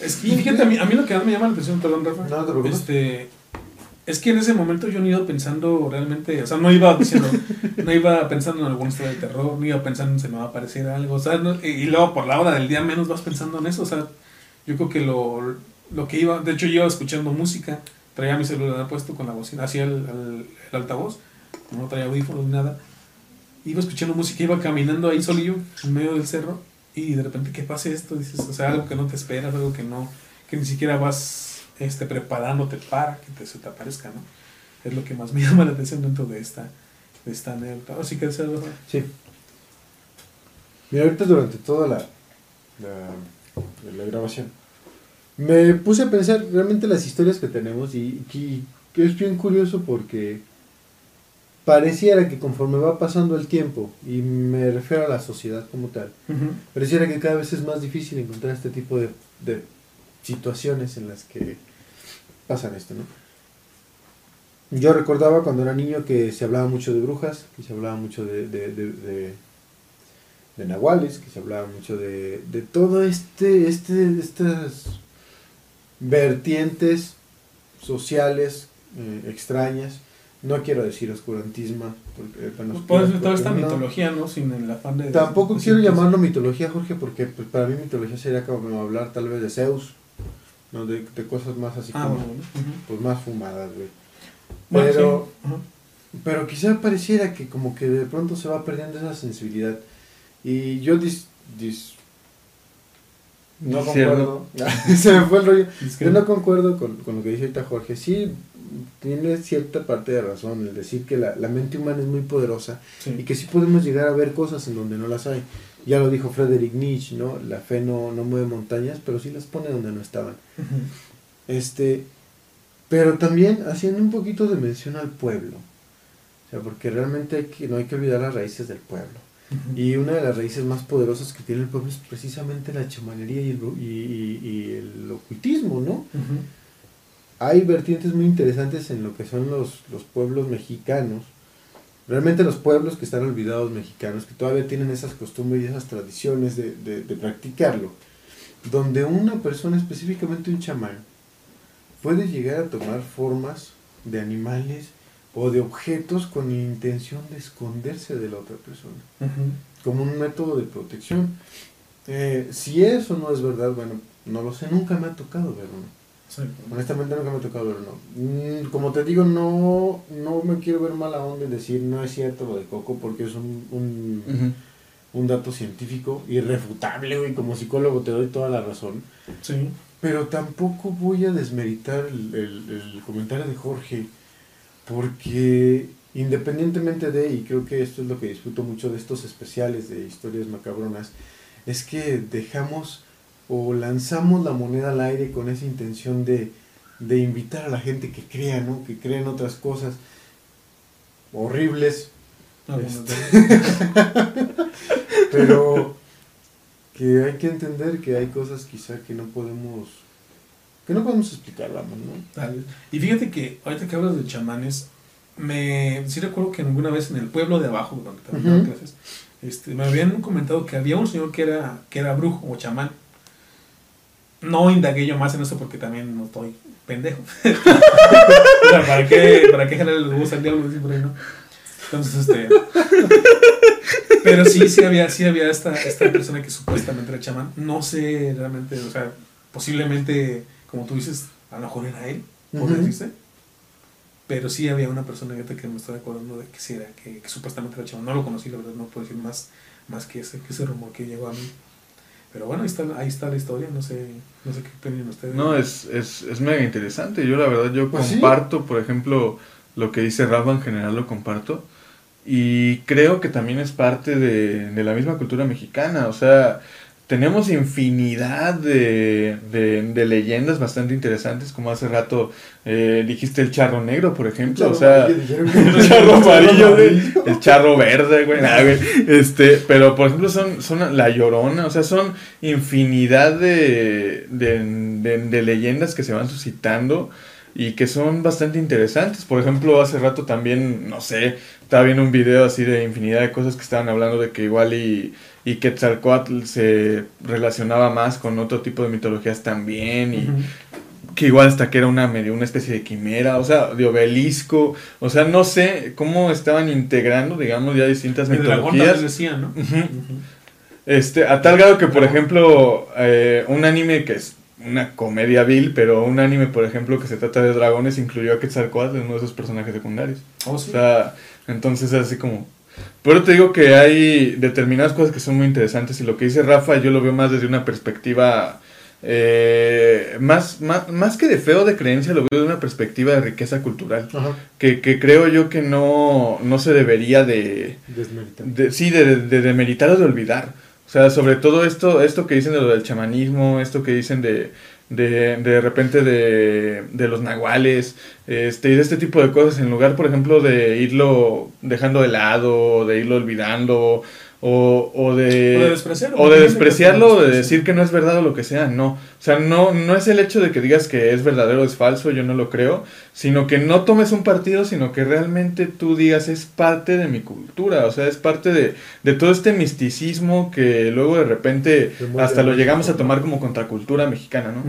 Es que, fíjate, a mí, a mí lo que más me llama la atención, perdón, Rafa. No, no te preocupes. Este. Es que en ese momento yo no iba pensando realmente, o sea, no iba diciendo, no iba pensando en alguna historia de terror, no iba pensando en se me va a aparecer algo, o sea, no- y, y luego por la hora del día menos vas pensando en eso, o sea, yo creo que lo, lo que iba, de hecho yo iba escuchando música, traía mi celular puesto con la bocina, hacía el, el, el altavoz, no traía audífonos ni nada, iba escuchando música, iba caminando ahí solillo, en medio del cerro, y de repente, ¿qué pasa esto? Dices, o sea, algo que no te esperas, algo que no, que ni siquiera vas este, preparándote para que te, se te aparezca, ¿no? Es lo que más me llama la atención dentro de esta, de esta anécdota. Así que. Sí. Mira, ahorita durante toda la, la, la grabación, me puse a pensar realmente las historias que tenemos y, y que es bien curioso porque pareciera que conforme va pasando el tiempo, y me refiero a la sociedad como tal, pareciera que cada vez es más difícil encontrar este tipo de, de situaciones en las que pasan esto, ¿no? Yo recordaba cuando era niño que se hablaba mucho de brujas, que se hablaba mucho de, de, de, de- de nahuales, que se hablaba mucho de, de todo este, este, estas vertientes sociales eh, extrañas. No quiero decir oscurantismo. Porque, bueno, Pues puede ser toda esta no- mitología, ¿no? Sin el afán de... Tampoco de- quiero llamarlo mitología, Jorge, porque pues, para mí mitología sería como hablar tal vez de Zeus, ¿no? de, de cosas más así Ah, como, bueno, pues más fumadas, güey. Bueno, Pero- sí. Pero quizá pareciera que como que de pronto se va perdiendo esa sensibilidad. Y yo dis... dis- no concuerdo. se me fue el rollo. Es que- Yo no concuerdo con, con lo que dice ahorita Jorge. Sí, tiene cierta parte de razón el decir que la, la mente humana es muy poderosa sí. y que sí podemos llegar a ver cosas en donde no las hay. Ya lo dijo Friedrich Nietzsche, ¿no? La fe no, no mueve montañas, pero sí las pone donde no estaban. Ujú. Este, pero también haciendo un poquito de mención al pueblo. O sea, porque realmente hay que, no hay que olvidar las raíces del pueblo. Ujú. Y una de las raíces más poderosas que tiene el pueblo es precisamente la chamanería y el, y, y- y el ocultismo, ¿no? Ujú. Hay vertientes muy interesantes en lo que son los, los pueblos mexicanos. Realmente los pueblos que están olvidados mexicanos, que todavía tienen esas costumbres y esas tradiciones de, de- de practicarlo. Donde una persona, específicamente un chamán, puede llegar a tomar formas de animales o de objetos con intención de esconderse de la otra persona como un método de protección. Eh, si eso no es verdad, bueno, no lo sé, nunca me ha tocado verlo. Sí. Honestamente nunca me ha tocado verlo. Mm, como te digo, no, no me quiero ver mala onda y decir no es cierto lo de Coco porque es un, un, un dato científico irrefutable, güey, como psicólogo te doy toda la razón. Sí. Pero tampoco voy a desmeritar el, el- el comentario de Jorge, porque independientemente de, y creo que esto es lo que disfruto mucho de estos especiales de historias macabronas, es que dejamos o lanzamos la moneda al aire con esa intención de, de invitar a la gente que crea, ¿no? Que crea en otras cosas horribles, Ah, Este. pero que hay que entender que hay cosas quizá que no podemos que no podemos explicar, vamos, ¿no? Tal. Y fíjate que ahorita que hablas de chamanes, me sí recuerdo que alguna vez en el pueblo de abajo, donde también daba Ujú. clases, este, me habían comentado que había un señor que era, que era brujo o chamán. No indagué yo más en eso porque también no estoy pendejo. O sea, ¿para qué, para qué jalar los huevos al diablo? Ahí, ¿no? Entonces, este. Pero sí, sí había, sí había esta, esta persona que supuestamente era chamán. No sé realmente, o sea, posiblemente, como tú dices, a lo mejor era él, por Ujú. decirse. Pero sí había una persona que me estaba acordando de que sí era, que, que supuestamente era chamán. No lo conocí, la verdad, no puedo decir más, más que ese, que ese rumor que llegó a mí. Pero bueno, ahí está, ahí está la historia, no sé, no sé qué opinan ustedes. No, es, es, es mega interesante. Yo la verdad, yo Pues sí. comparto, por ejemplo, lo que dice Rafa en general lo comparto. Y creo que también es parte de, de la misma cultura mexicana. O sea, tenemos infinidad de, de, de leyendas bastante interesantes, como hace rato eh, dijiste el charro negro, por ejemplo. o sea, el charro amarillo. El charro verde, güey. Nah, güey. Este, pero por ejemplo son, son la llorona, o sea, son infinidad de, de, de, de leyendas que se van suscitando y que son bastante interesantes. Por ejemplo, hace rato también, no sé, estaba viendo un video así de infinidad de cosas que estaban hablando de que igual y, y Quetzalcóatl se relacionaba más con otro tipo de mitologías también y que igual hasta que era una medio una especie de quimera, o sea, de obelisco, o sea, no sé cómo estaban integrando, digamos, ya distintas El dragón mitologías. decía, ¿no? Ujú. Ujú. Este, a tal grado que, por ejemplo, eh, un anime que es una comedia vil, pero un anime, por ejemplo, que se trata de dragones, incluyó a Quetzalcóatl en uno de esos personajes secundarios. Oh, sí. O sea, entonces es así como... Pero te digo que hay determinadas cosas que son muy interesantes y lo que dice Rafa yo lo veo más desde una perspectiva... eh, más, más, más que de feo de creencia, lo veo de una perspectiva de riqueza cultural. Que, que creo yo que no, no se debería de, Desmeritar. de- sí, de, de, de meditar o de olvidar. O sea, sobre todo esto, esto que dicen de lo del chamanismo, esto que dicen de, de, de repente de, de los nahuales, este, y de este tipo de cosas, en lugar, por ejemplo, de irlo dejando de lado, de irlo olvidando, o, o de, O de despreciarlo. o de despreciarlo, o de Sí. decir que no es verdad o lo que sea, no. O sea, no, no es el hecho de que digas que es verdadero o es falso, yo no lo creo, sino que no tomes un partido, sino que realmente tú digas es parte de mi cultura, o sea, es parte de, de todo este misticismo que luego de repente hasta lo llegamos a tomar como contracultura mexicana, ¿no?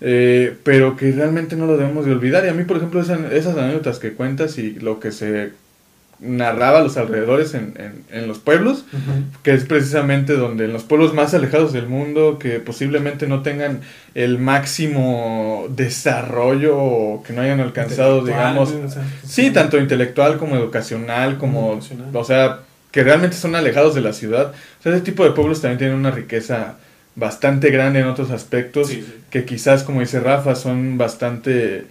Eh, pero que realmente no lo debemos de olvidar. Y a mí, por ejemplo, esas, esas anécdotas que cuentas y lo que se narraba los alrededores en, en, en los pueblos, que es precisamente donde en los pueblos más alejados del mundo, que posiblemente no tengan el máximo desarrollo o que no hayan alcanzado, digamos, o sea, sí, tanto intelectual como educacional, como, Educacional. o sea, que realmente son alejados de la ciudad. O sea, ese tipo de pueblos también tienen una riqueza bastante grande en otros aspectos Sí, sí. que quizás, como dice Rafa, son bastante...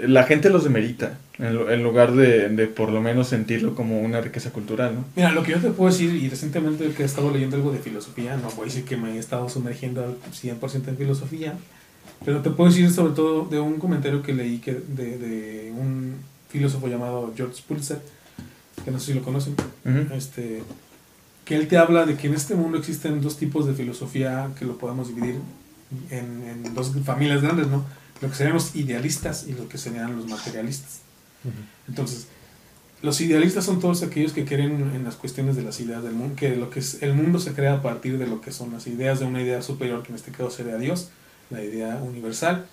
La gente los demerita, en, en lugar de, de por lo menos sentirlo como una riqueza cultural, ¿no? Mira, lo que yo te puedo decir, y recientemente que he estado leyendo algo de filosofía, no voy a decir que me he estado sumergiendo al 100% en filosofía, pero te puedo decir sobre todo de un comentario que leí que de, de un filósofo llamado George Pulitzer, que no sé si lo conocen, este, que él te habla de que en este mundo existen dos tipos de filosofía que lo podemos dividir en, en dos familias grandes, ¿no? Lo que serían los idealistas y lo que serían los materialistas. Entonces, los idealistas son todos aquellos que creen en las cuestiones de las ideas del mundo, que lo que es el mundo se crea a partir de lo que son las ideas de una idea superior, que en este caso sería Dios, la idea universal,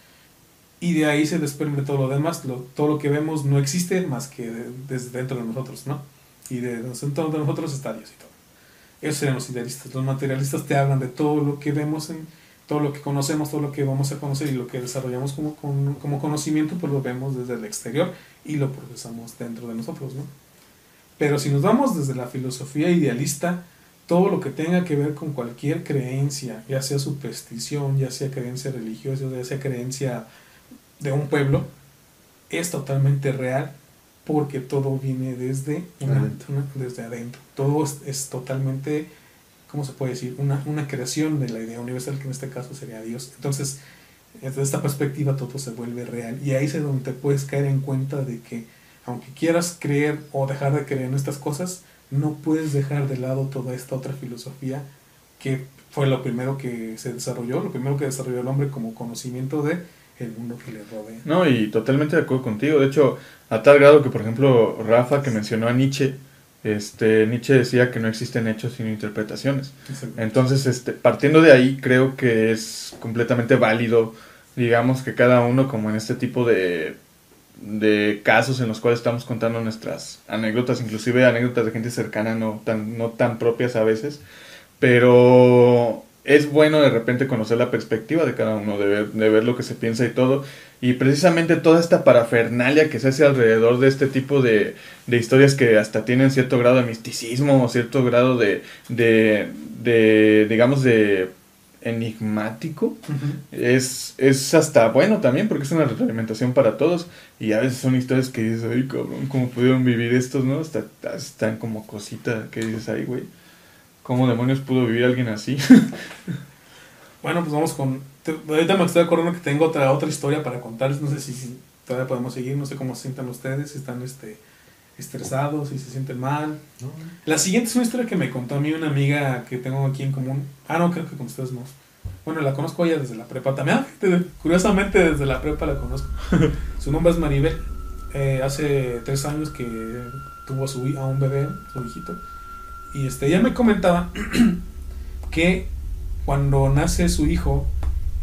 y de ahí se desprende todo lo demás, lo- todo lo que vemos no existe más que de- desde dentro de nosotros, ¿no? Y de dentro de nosotros está Dios y todo. Esos serían los idealistas. Los materialistas te hablan de todo lo que vemos en todo lo que conocemos, todo lo que vamos a conocer y lo que desarrollamos como, como, como conocimiento, pues lo vemos desde el exterior y lo procesamos dentro de nosotros, ¿no? Pero si nos vamos desde la filosofía idealista, todo lo que tenga que ver con cualquier creencia, ya sea superstición, ya sea creencia religiosa, ya sea creencia de un pueblo, es totalmente real porque todo viene desde, una- Adentro. una- desde adentro. Todo es, es totalmente, ¿cómo se puede decir? Una, una creación de la idea universal, que en este caso sería Dios. Entonces, desde esta perspectiva todo se vuelve real. Y ahí es donde te puedes caer en cuenta de que, aunque quieras creer o dejar de creer en estas cosas, no puedes dejar de lado toda esta otra filosofía que fue lo primero que se desarrolló, lo primero que desarrolló el hombre como conocimiento de el mundo que le rodea. No, y totalmente de acuerdo contigo. De hecho, a tal grado que, por ejemplo, Rafa, que mencionó a Nietzsche, este, Nietzsche decía que no existen hechos sino interpretaciones. Entonces, este, partiendo de ahí, creo que es completamente válido, digamos, que cada uno, como en este tipo de, de casos en los cuales estamos contando nuestras anécdotas, inclusive anécdotas de gente cercana, no tan, no tan propias a veces, pero es bueno de repente conocer la perspectiva de cada uno, de ver, de ver lo que se piensa y todo. Y precisamente toda esta parafernalia que se hace alrededor de este tipo de, de historias que hasta tienen cierto grado de misticismo o cierto grado de, de, de digamos, de enigmático, es, es hasta bueno también porque es una retroalimentación para todos y a veces son historias que dices, ay cabrón, ¿cómo pudieron vivir estos, no? Hasta, hasta están como cosita que dices, ay güey, ¿cómo demonios pudo vivir alguien así? Bueno, pues vamos con. Ahorita me estoy acordando que tengo otra, otra historia para contarles. No sé si, si todavía podemos seguir. No sé cómo se sientan ustedes. Si están este, estresados, si se sienten mal. ¿No? La siguiente es una historia que me contó a mí una amiga que tengo aquí en común. Ah, no, creo que con ustedes no. Bueno, la conozco ella desde la prepa también. Ah, curiosamente, desde la prepa la conozco. Su nombre es Maribel. Eh, hace tres años que tuvo a, su, a un bebé, su hijito. Y este, ella me comentaba que cuando nace su hijo,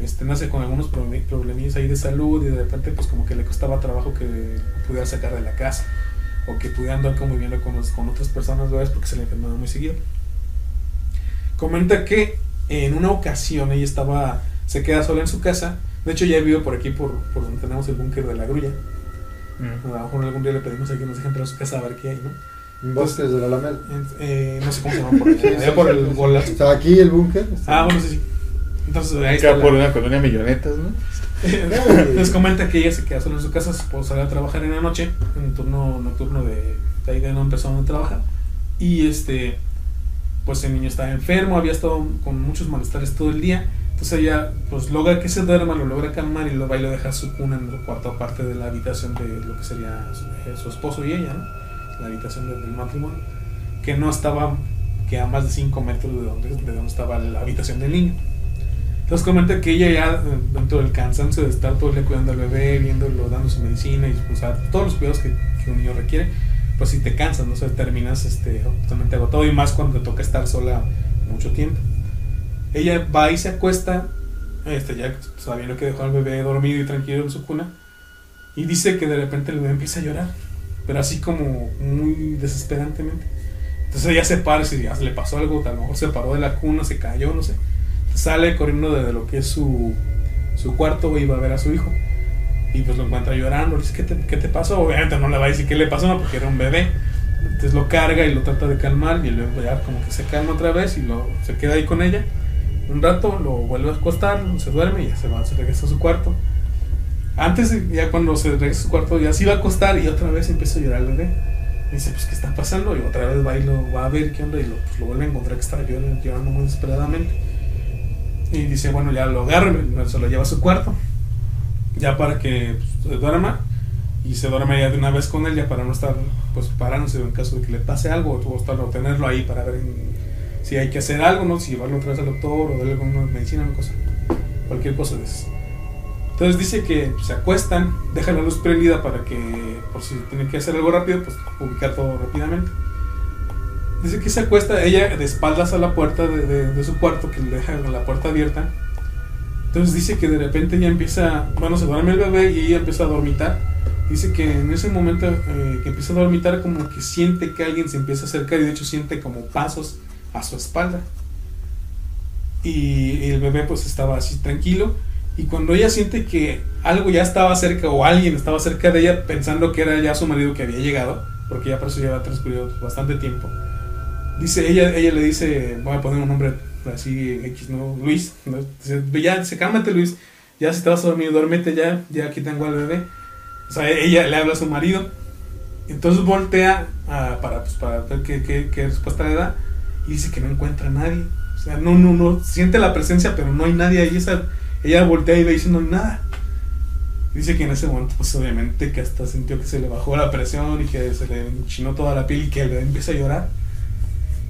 este, nace con algunos proble- problemillas ahí de salud y de repente pues como que le costaba trabajo que pudiera sacar de la casa o que pudiera andar conviviendo con, los- con otras personas ¿verdad? porque se le enfermaba muy seguido. Comenta que en una ocasión ella estaba, se queda sola en su casa, de hecho ya vive por aquí, por, por donde tenemos el búnker de la grulla, Mm. a lo mejor algún día le pedimos a que nos deje entrar a su casa a ver qué hay, ¿no? En Bosques de la Alameda. Eh, no sé cómo se llama por allá, allá por el... por la- Está aquí el búnker. Ah, bueno, sí, sí. Entonces ahí está la- por una colonia millonetas, ¿no? Entonces comenta que ella se queda sola en su casa, su esposo sale a trabajar en la noche, en un turno nocturno de, de ahí de no empezó a trabajar. Y este, pues el niño estaba enfermo, había estado con muchos malestares todo el día. Entonces ella pues logra que se duerma, lo logra calmar y lo va y lo deja su cuna en el cuarto aparte de la habitación de lo que sería su, eh, su esposo y ella, ¿no? La habitación del, del matrimonio. Que no estaba que a más de 5 metros de donde, de donde estaba la habitación del niño. Entonces comenta que ella ya eh, dentro del cansancio de estar todo el día cuidando al bebé, viéndolo, dando su medicina y pues, todos los cuidados que, que, un niño requiere, pues si te cansas, ¿no? O terminas este, totalmente agotado y más cuando te toca estar sola mucho tiempo. Ella va y se acuesta, este, ya sabiendo que dejó al bebé dormido y tranquilo en su cuna, y dice que de repente el bebé empieza a llorar, pero así como muy desesperantemente. Entonces ella se para y si ya le pasó algo, a lo mejor se paró de la cuna, se cayó, no sé. Sale corriendo desde lo que es su, su cuarto y va a ver a su hijo. Y pues lo encuentra llorando, dice, ¿qué te, ¿qué te pasó? Obviamente no le va a decir qué le pasó, porque era un bebé. Entonces lo carga y lo trata de calmar y luego ya como que se calma otra vez y lo, se queda ahí con ella. Un rato lo vuelve a acostar, se duerme y ya se va, se regresa a su cuarto. Antes, ya cuando se regresa a su cuarto, ya se iba a acostar y otra vez empieza a llorar el bebé. Dice, pues, ¿qué está pasando? Y otra vez va y lo va a ver qué onda y lo, pues, lo vuelve a encontrar que está llorando, llorando muy desesperadamente. Y dice, bueno, ya lo agarra, se lo lleva a su cuarto, ya para que pues, se duerma y se duerme ya de una vez con él, ya para no estar pues parándose en caso de que le pase algo, o estarlo, tenerlo ahí para ver si hay que hacer algo, ¿no? Si llevarlo otra vez al doctor o darle alguna medicina, una cosa, cualquier cosa de eso. Entonces dice que se acuestan, dejan la luz prendida para que, por si tienen que hacer algo rápido, pues ubicar todo rápidamente. Dice que se acuesta ella de espaldas a la puerta de, su cuarto, que le deja la puerta abierta. Entonces dice que de repente ya empieza, bueno, se duerme el bebé y ella empieza a dormitar. Dice que en ese momento eh, que empieza a dormitar como que siente que alguien se empieza a acercar y de hecho siente como pasos a su espalda. Y, el bebé pues estaba así tranquilo y cuando ella siente que algo ya estaba cerca o alguien estaba cerca de ella pensando que era ya su marido que había llegado, porque ya por eso lleva transcurrido bastante tiempo, dice ella, ella le dice, voy a poner un nombre así X, ¿no? Luis, Dice, ya, dice, cálmate Luis, ya si te vas a dormir, duérmete ya, ya aquí tengo al bebé. O sea, ella le habla a su marido, entonces voltea para, pues, para ver qué, respuesta le da y dice que no encuentra a nadie. O sea, no, no, no, siente la presencia, pero no hay nadie ahí. Esa, ella voltea y ve diciendo nada. Dice que en ese momento, pues obviamente que hasta sintió que se le bajó la presión y que se le enchinó toda la piel y que bebé empieza a llorar.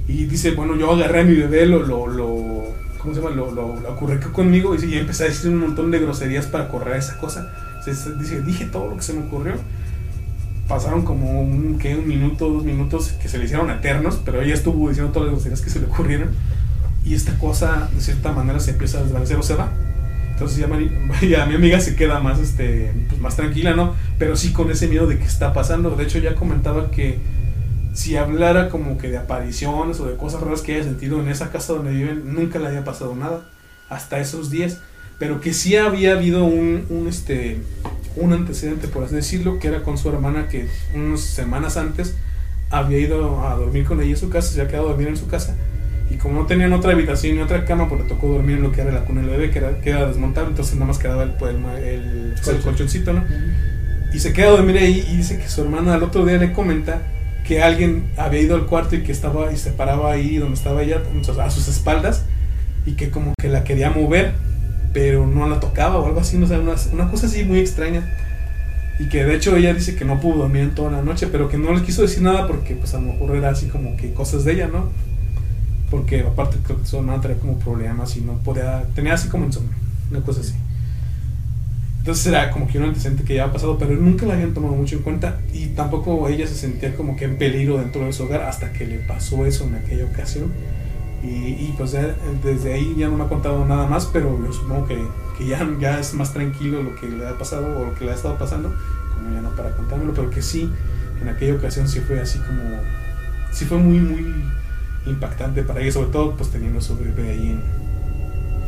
Y dice, bueno, yo agarré a mi bebé, lo, lo, lo ¿cómo se llama? Lo, lo, lo conmigo y, empecé a decir un montón de groserías para correr esa cosa. dice, dije todo lo que se me ocurrió. Pasaron como un, ¿qué? un minuto, dos minutos que se le hicieron eternos, pero ella estuvo diciendo todas las groserías que se le ocurrieron. Y esta cosa, de cierta manera, se empieza a desvanecer o se va. Entonces ya, mi amiga se queda más, este, pues más tranquila, ¿no? Pero sí con ese miedo de qué está pasando. De hecho ya comentaba que si hablara como que de apariciones o de cosas raras que haya sentido en esa casa donde viven, nunca le había pasado nada. Hasta esos días. Pero que sí había habido un, un, este, un antecedente, por así decirlo, que era con su hermana que unas semanas antes había ido a dormir con ella en su casa, se había quedado a dormir en su casa y como no tenían otra habitación ni otra cama, pues le tocó dormir en lo que era la cuna del bebé, que era, que desmontable, entonces nada más quedaba el, pues, el, el, colchoncito, ¿no? Y se queda a dormir ahí y dice que su hermana al otro día le comenta que alguien había ido al cuarto y que estaba y se paraba ahí donde estaba ella, a sus espaldas, y que como que la quería mover, pero no la tocaba o algo así, no sé, una, una cosa así muy extraña. Y que de hecho ella dice que no pudo dormir en toda la noche, pero que no le quiso decir nada porque pues a lo mejor era así como que cosas de ella, ¿no? porque aparte creo que su hermana traía como problemas y no podía, tenía así como insomnio, una cosa así. Entonces era como que un antecedente que ya había pasado, pero nunca la habían tomado mucho en cuenta y tampoco ella se sentía como que en peligro dentro de su hogar hasta que le pasó eso en aquella ocasión. Y, y pues desde ahí ya no me ha contado nada más, pero yo supongo que, que, ya, ya es más tranquilo lo que le ha pasado o lo que le ha estado pasando, como ya no para contármelo, pero que sí, en aquella ocasión sí fue así como, sí fue muy, muy impactante para ella, sobre todo pues teniendo su bebé ahí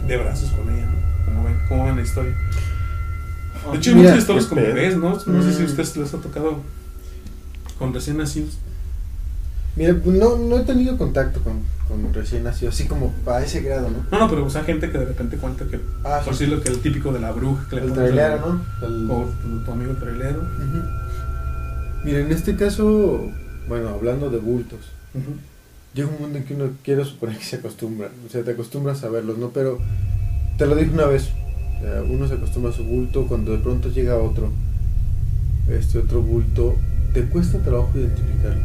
de brazos con ella, ¿no? Como ven, la historia. De hecho, hay muchas historias con bebés, ¿no? No sé si a mm. ustedes les ha tocado con recién nacidos. Mira, no, no he tenido contacto con, con recién nacidos, así como a ese grado, ¿no? No, no, pero o sea, gente que de repente cuenta que, ah, por decirlo, que el típico de la bruja, que el trailero, ¿no? El... O tu, amigo trailero. Mira, en este caso, bueno, hablando de bultos, llega un momento en que uno quiere suponer que se acostumbra, o sea, te acostumbras a verlos, ¿no? Pero te lo dije una vez, uno se acostumbra a su bulto, cuando de pronto llega otro, este otro bulto, te cuesta trabajo identificarlo.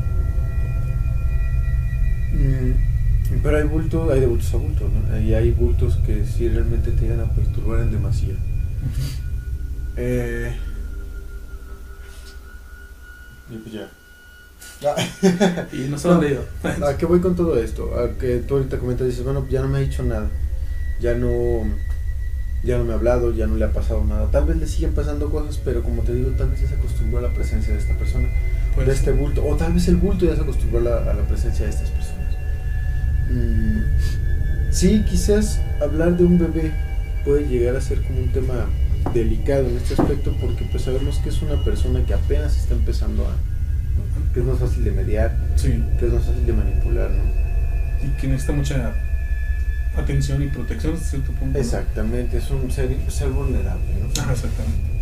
Mm, Pero hay bultos, hay de bultos a bultos, ¿no? Y hay bultos que sí realmente te llegan a perturbar en demasía. Eh, y pues ya. y no se lo han leído. ¿A qué voy con todo esto? A que tú ahorita comentas, dices, bueno, ya no me ha dicho nada. Ya no, ya no me ha hablado, ya no le ha pasado nada. Tal vez le siguen pasando cosas, pero como te digo, tal vez ya se acostumbró a la presencia de esta persona, Pues, de este bulto. O tal vez el bulto ya se acostumbró a la, a la presencia de estas personas. Mm, sí, quizás hablar de un bebé puede llegar a ser como un tema delicado en este aspecto porque pues sabemos que es una persona que apenas está empezando a que es más fácil de mediar, Sí, que es más fácil de manipular, ¿no? y que necesita mucha atención y protección hasta cierto. Exactamente, es un ser, ser vulnerable, ¿no? Exactamente.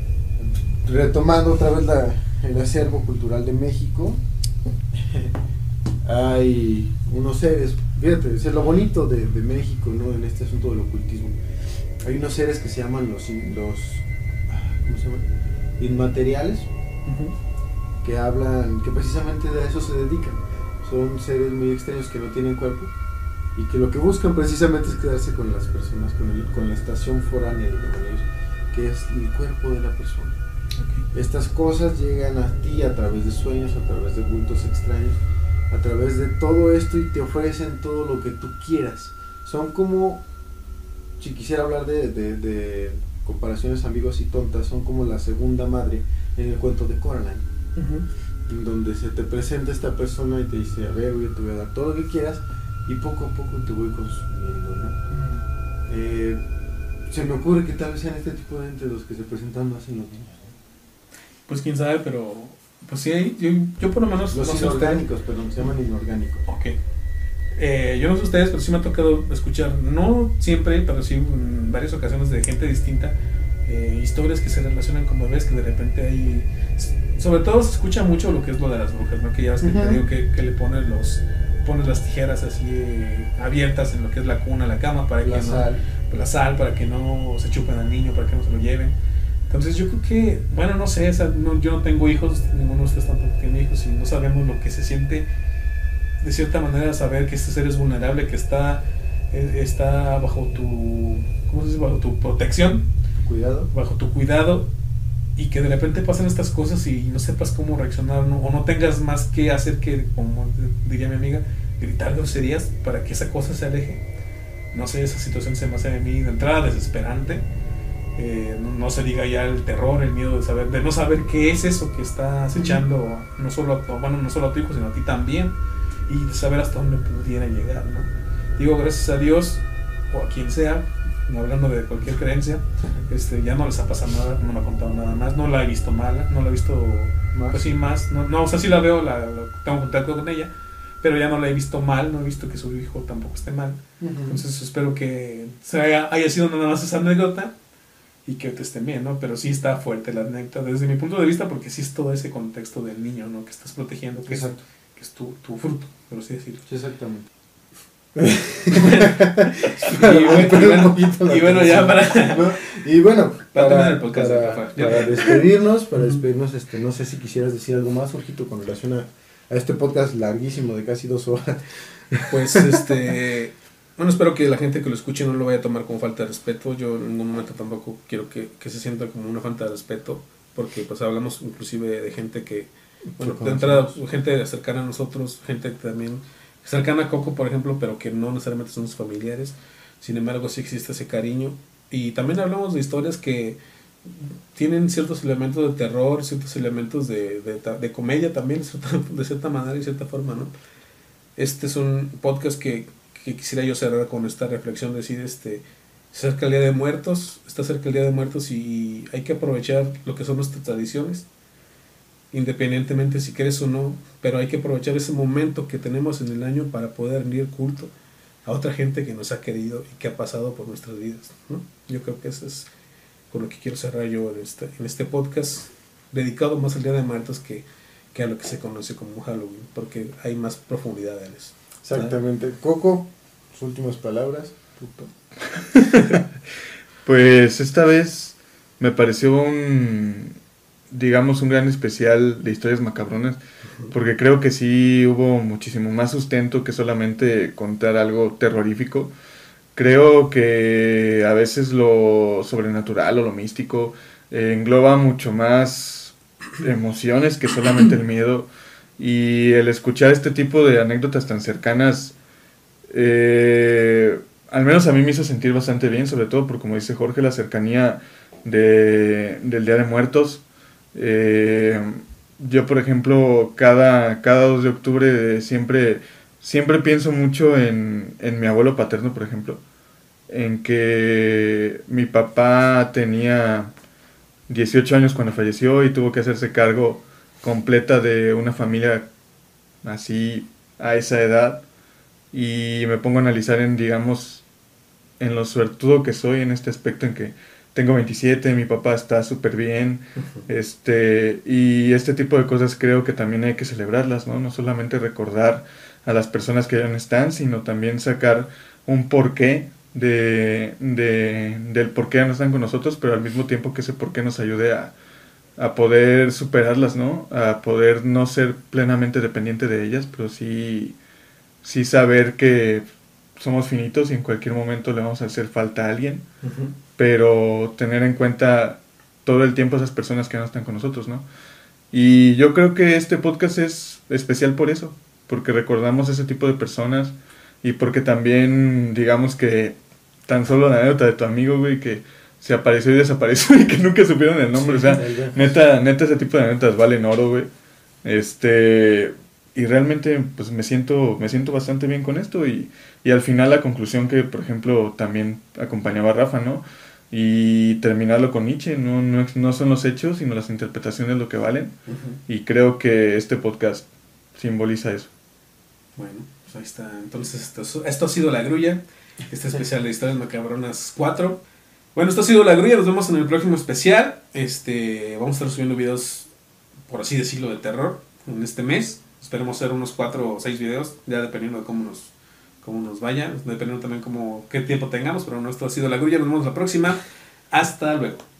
Retomando otra vez la, el acervo cultural de México, hay unos seres, fíjate, es lo bonito de, de México, ¿no? En este asunto del ocultismo. Hay unos seres que se llaman los, los ¿cómo se llaman? Inmateriales, que hablan, que precisamente de eso se dedican. Son seres muy extraños que no tienen cuerpo y que lo que buscan precisamente es quedarse con las personas, con, el- con la estación foránea, que es el cuerpo de la persona. Estas cosas llegan a ti a través de sueños, a través de bultos extraños, a través de todo esto y te ofrecen todo lo que tú quieras. Son como, si quisiera hablar de, de- de comparaciones ambiguas y tontas, son como la segunda madre en el cuento de Coraline, Ujú. en donde se te presenta esta persona y te dice, a ver, yo te voy a dar todo lo que quieras y poco a poco te voy consumiendo, ¿no? Eh, se me ocurre que tal vez sean este tipo de entes los que se presentan más en los niños. Pues quién sabe, pero pues sí, yo, yo por lo menos Los no inorgánicos, perdón, se llaman inorgánicos. Ok. Eh, yo no sé ustedes, pero sí me ha tocado escuchar, no siempre, pero sí en varias ocasiones de gente distinta, eh, historias que se relacionan con bebés que de repente hay... Sobre todo se escucha mucho lo que es lo de las brujas, ¿no? Que ya ves que te Ujú. digo que, que le ponen los pones las tijeras así eh, abiertas en lo que es la cuna, la cama, para La que no, sal. la sal, para que no se chupen al niño, para que no se lo lleven. Entonces yo creo que, bueno, no sé, o sea, no- yo no tengo hijos, ninguno de ustedes tampoco tiene hijos y no sabemos lo que se siente de cierta manera saber que este ser es vulnerable, que está, eh, está bajo tu, ¿cómo se dice? Bajo tu protección, Cuidado. bajo tu cuidado y que de repente pasen estas cosas y no sepas cómo reaccionar ¿no? o no tengas más que hacer que, como diría mi amiga, gritar groserías para que esa cosa se aleje. No sé, esa situación se me hace a mí de entrada desesperante. Eh, no, no se diga ya el terror, el miedo de saber, de no saber qué es eso que está acechando no solo a tu, bueno, no solo a tu hijo, sino a ti también, y de saber hasta dónde pudiera llegar, ¿no? Digo, gracias a Dios, o a quien sea, hablando de cualquier creencia, este, ya no les ha pasado nada, no me ha contado nada más, no la he visto mala, no la he visto, Más. pues sí, más, no, no o sea, sí la veo, la, la- tengo contacto con ella, pero ya no la he visto mal, no he visto que su hijo tampoco esté mal. Entonces espero que se haya, haya sido nada más esa anécdota y que te estén bien, ¿no? Pero sí está fuerte la anécdota desde mi punto de vista porque sí es todo ese contexto del niño, ¿no? Que estás protegiendo, que es, que es tu, tu fruto, por así decirlo. Sí, Y bueno, y y ya para... ¿no? Y bueno, Para para, el podcast, para- despedirnos, para despedirnos, este, no sé si quisieras decir algo más, Jorgito, con relación a, a este podcast larguísimo de casi dos horas. Pues este. Bueno, espero que la gente que lo escuche no lo vaya a tomar como falta de respeto. Yo en ningún momento tampoco quiero que, que se sienta como una falta de respeto, porque pues hablamos inclusive de gente que, bueno, de entrada, gente cercana a nosotros, gente que también cercana a Coco, por ejemplo, pero que no necesariamente son sus familiares. Sin embargo, sí existe ese cariño. Y también hablamos de historias que tienen ciertos elementos de terror, ciertos elementos de, de, comedia también, de cierta, manera y cierta forma, ¿no? Este es un podcast que, quisiera yo cerrar con esta reflexión, decir, este, se acerca el Día de Muertos, está cerca el Día de Muertos y hay que aprovechar lo que son nuestras tradiciones, independientemente si quieres o no, pero hay que aprovechar ese momento que tenemos en el año para poder rendir culto a otra gente que nos ha querido y que ha pasado por nuestras vidas, ¿no? Yo creo que eso es con lo que quiero cerrar yo en este, en este podcast, dedicado más al Día de Muertos que, que a lo que se conoce como Halloween, porque hay más profundidad en eso. Exactamente. Coco, sus últimas palabras. Puto. Pues esta vez me pareció un digamos, un gran especial de historias macabronas, porque creo que sí hubo muchísimo más sustento que solamente contar algo terrorífico. Creo que a veces lo sobrenatural o lo místico eh, engloba mucho más emociones que solamente el miedo. Y el escuchar este tipo de anécdotas tan cercanas, eh, al menos a mí me hizo sentir bastante bien, sobre todo por, como dice Jorge, la cercanía de, del Día de Muertos. Eh, yo, por ejemplo, cada, cada 2 de octubre siempre, siempre pienso mucho en, en mi abuelo paterno, por ejemplo, en que mi papá tenía 18 años cuando falleció y tuvo que hacerse cargo completa de una familia así a esa edad. Y me pongo a analizar en digamos en lo suertudo que soy en este aspecto en que tengo 27, mi papá está súper bien, este, y este tipo de cosas creo que también hay que celebrarlas, ¿no? No solamente recordar a las personas que ya no están, sino también sacar un porqué de, de, del por qué ya no están con nosotros, pero al mismo tiempo que ese porqué nos ayude a, a poder superarlas, ¿no? A poder no ser plenamente dependiente de ellas, pero sí, sí saber que somos finitos y en cualquier momento le vamos a hacer falta a alguien, pero tener en cuenta todo el tiempo esas personas que no están con nosotros, ¿no? Y yo creo que este podcast es especial por eso, porque recordamos ese tipo de personas y porque también, digamos que tan solo la anécdota de tu amigo, güey, que se apareció y desapareció y que nunca supieron el nombre, o sea, neta, neta ese tipo de anécdotas valen oro, güey. Este, y realmente pues me siento me siento bastante bien con esto y, y al final la conclusión que por ejemplo también acompañaba a Rafa no y terminarlo con Nietzsche. No, no, no son los hechos sino las interpretaciones lo que valen. Y creo que este podcast simboliza eso. Bueno pues ahí está. Entonces esto, esto ha sido la grulla este especial de historias macabronas 4 bueno esto ha sido la grulla nos vemos en el próximo especial. Este vamos a estar subiendo videos por así decirlo de terror en este mes. Esperemos hacer unos 4 o 6 videos, ya dependiendo de cómo nos, cómo nos vaya, dependiendo también cómo, qué tiempo tengamos, pero nuestro ha sido la grulla, nos vemos la próxima. Hasta luego.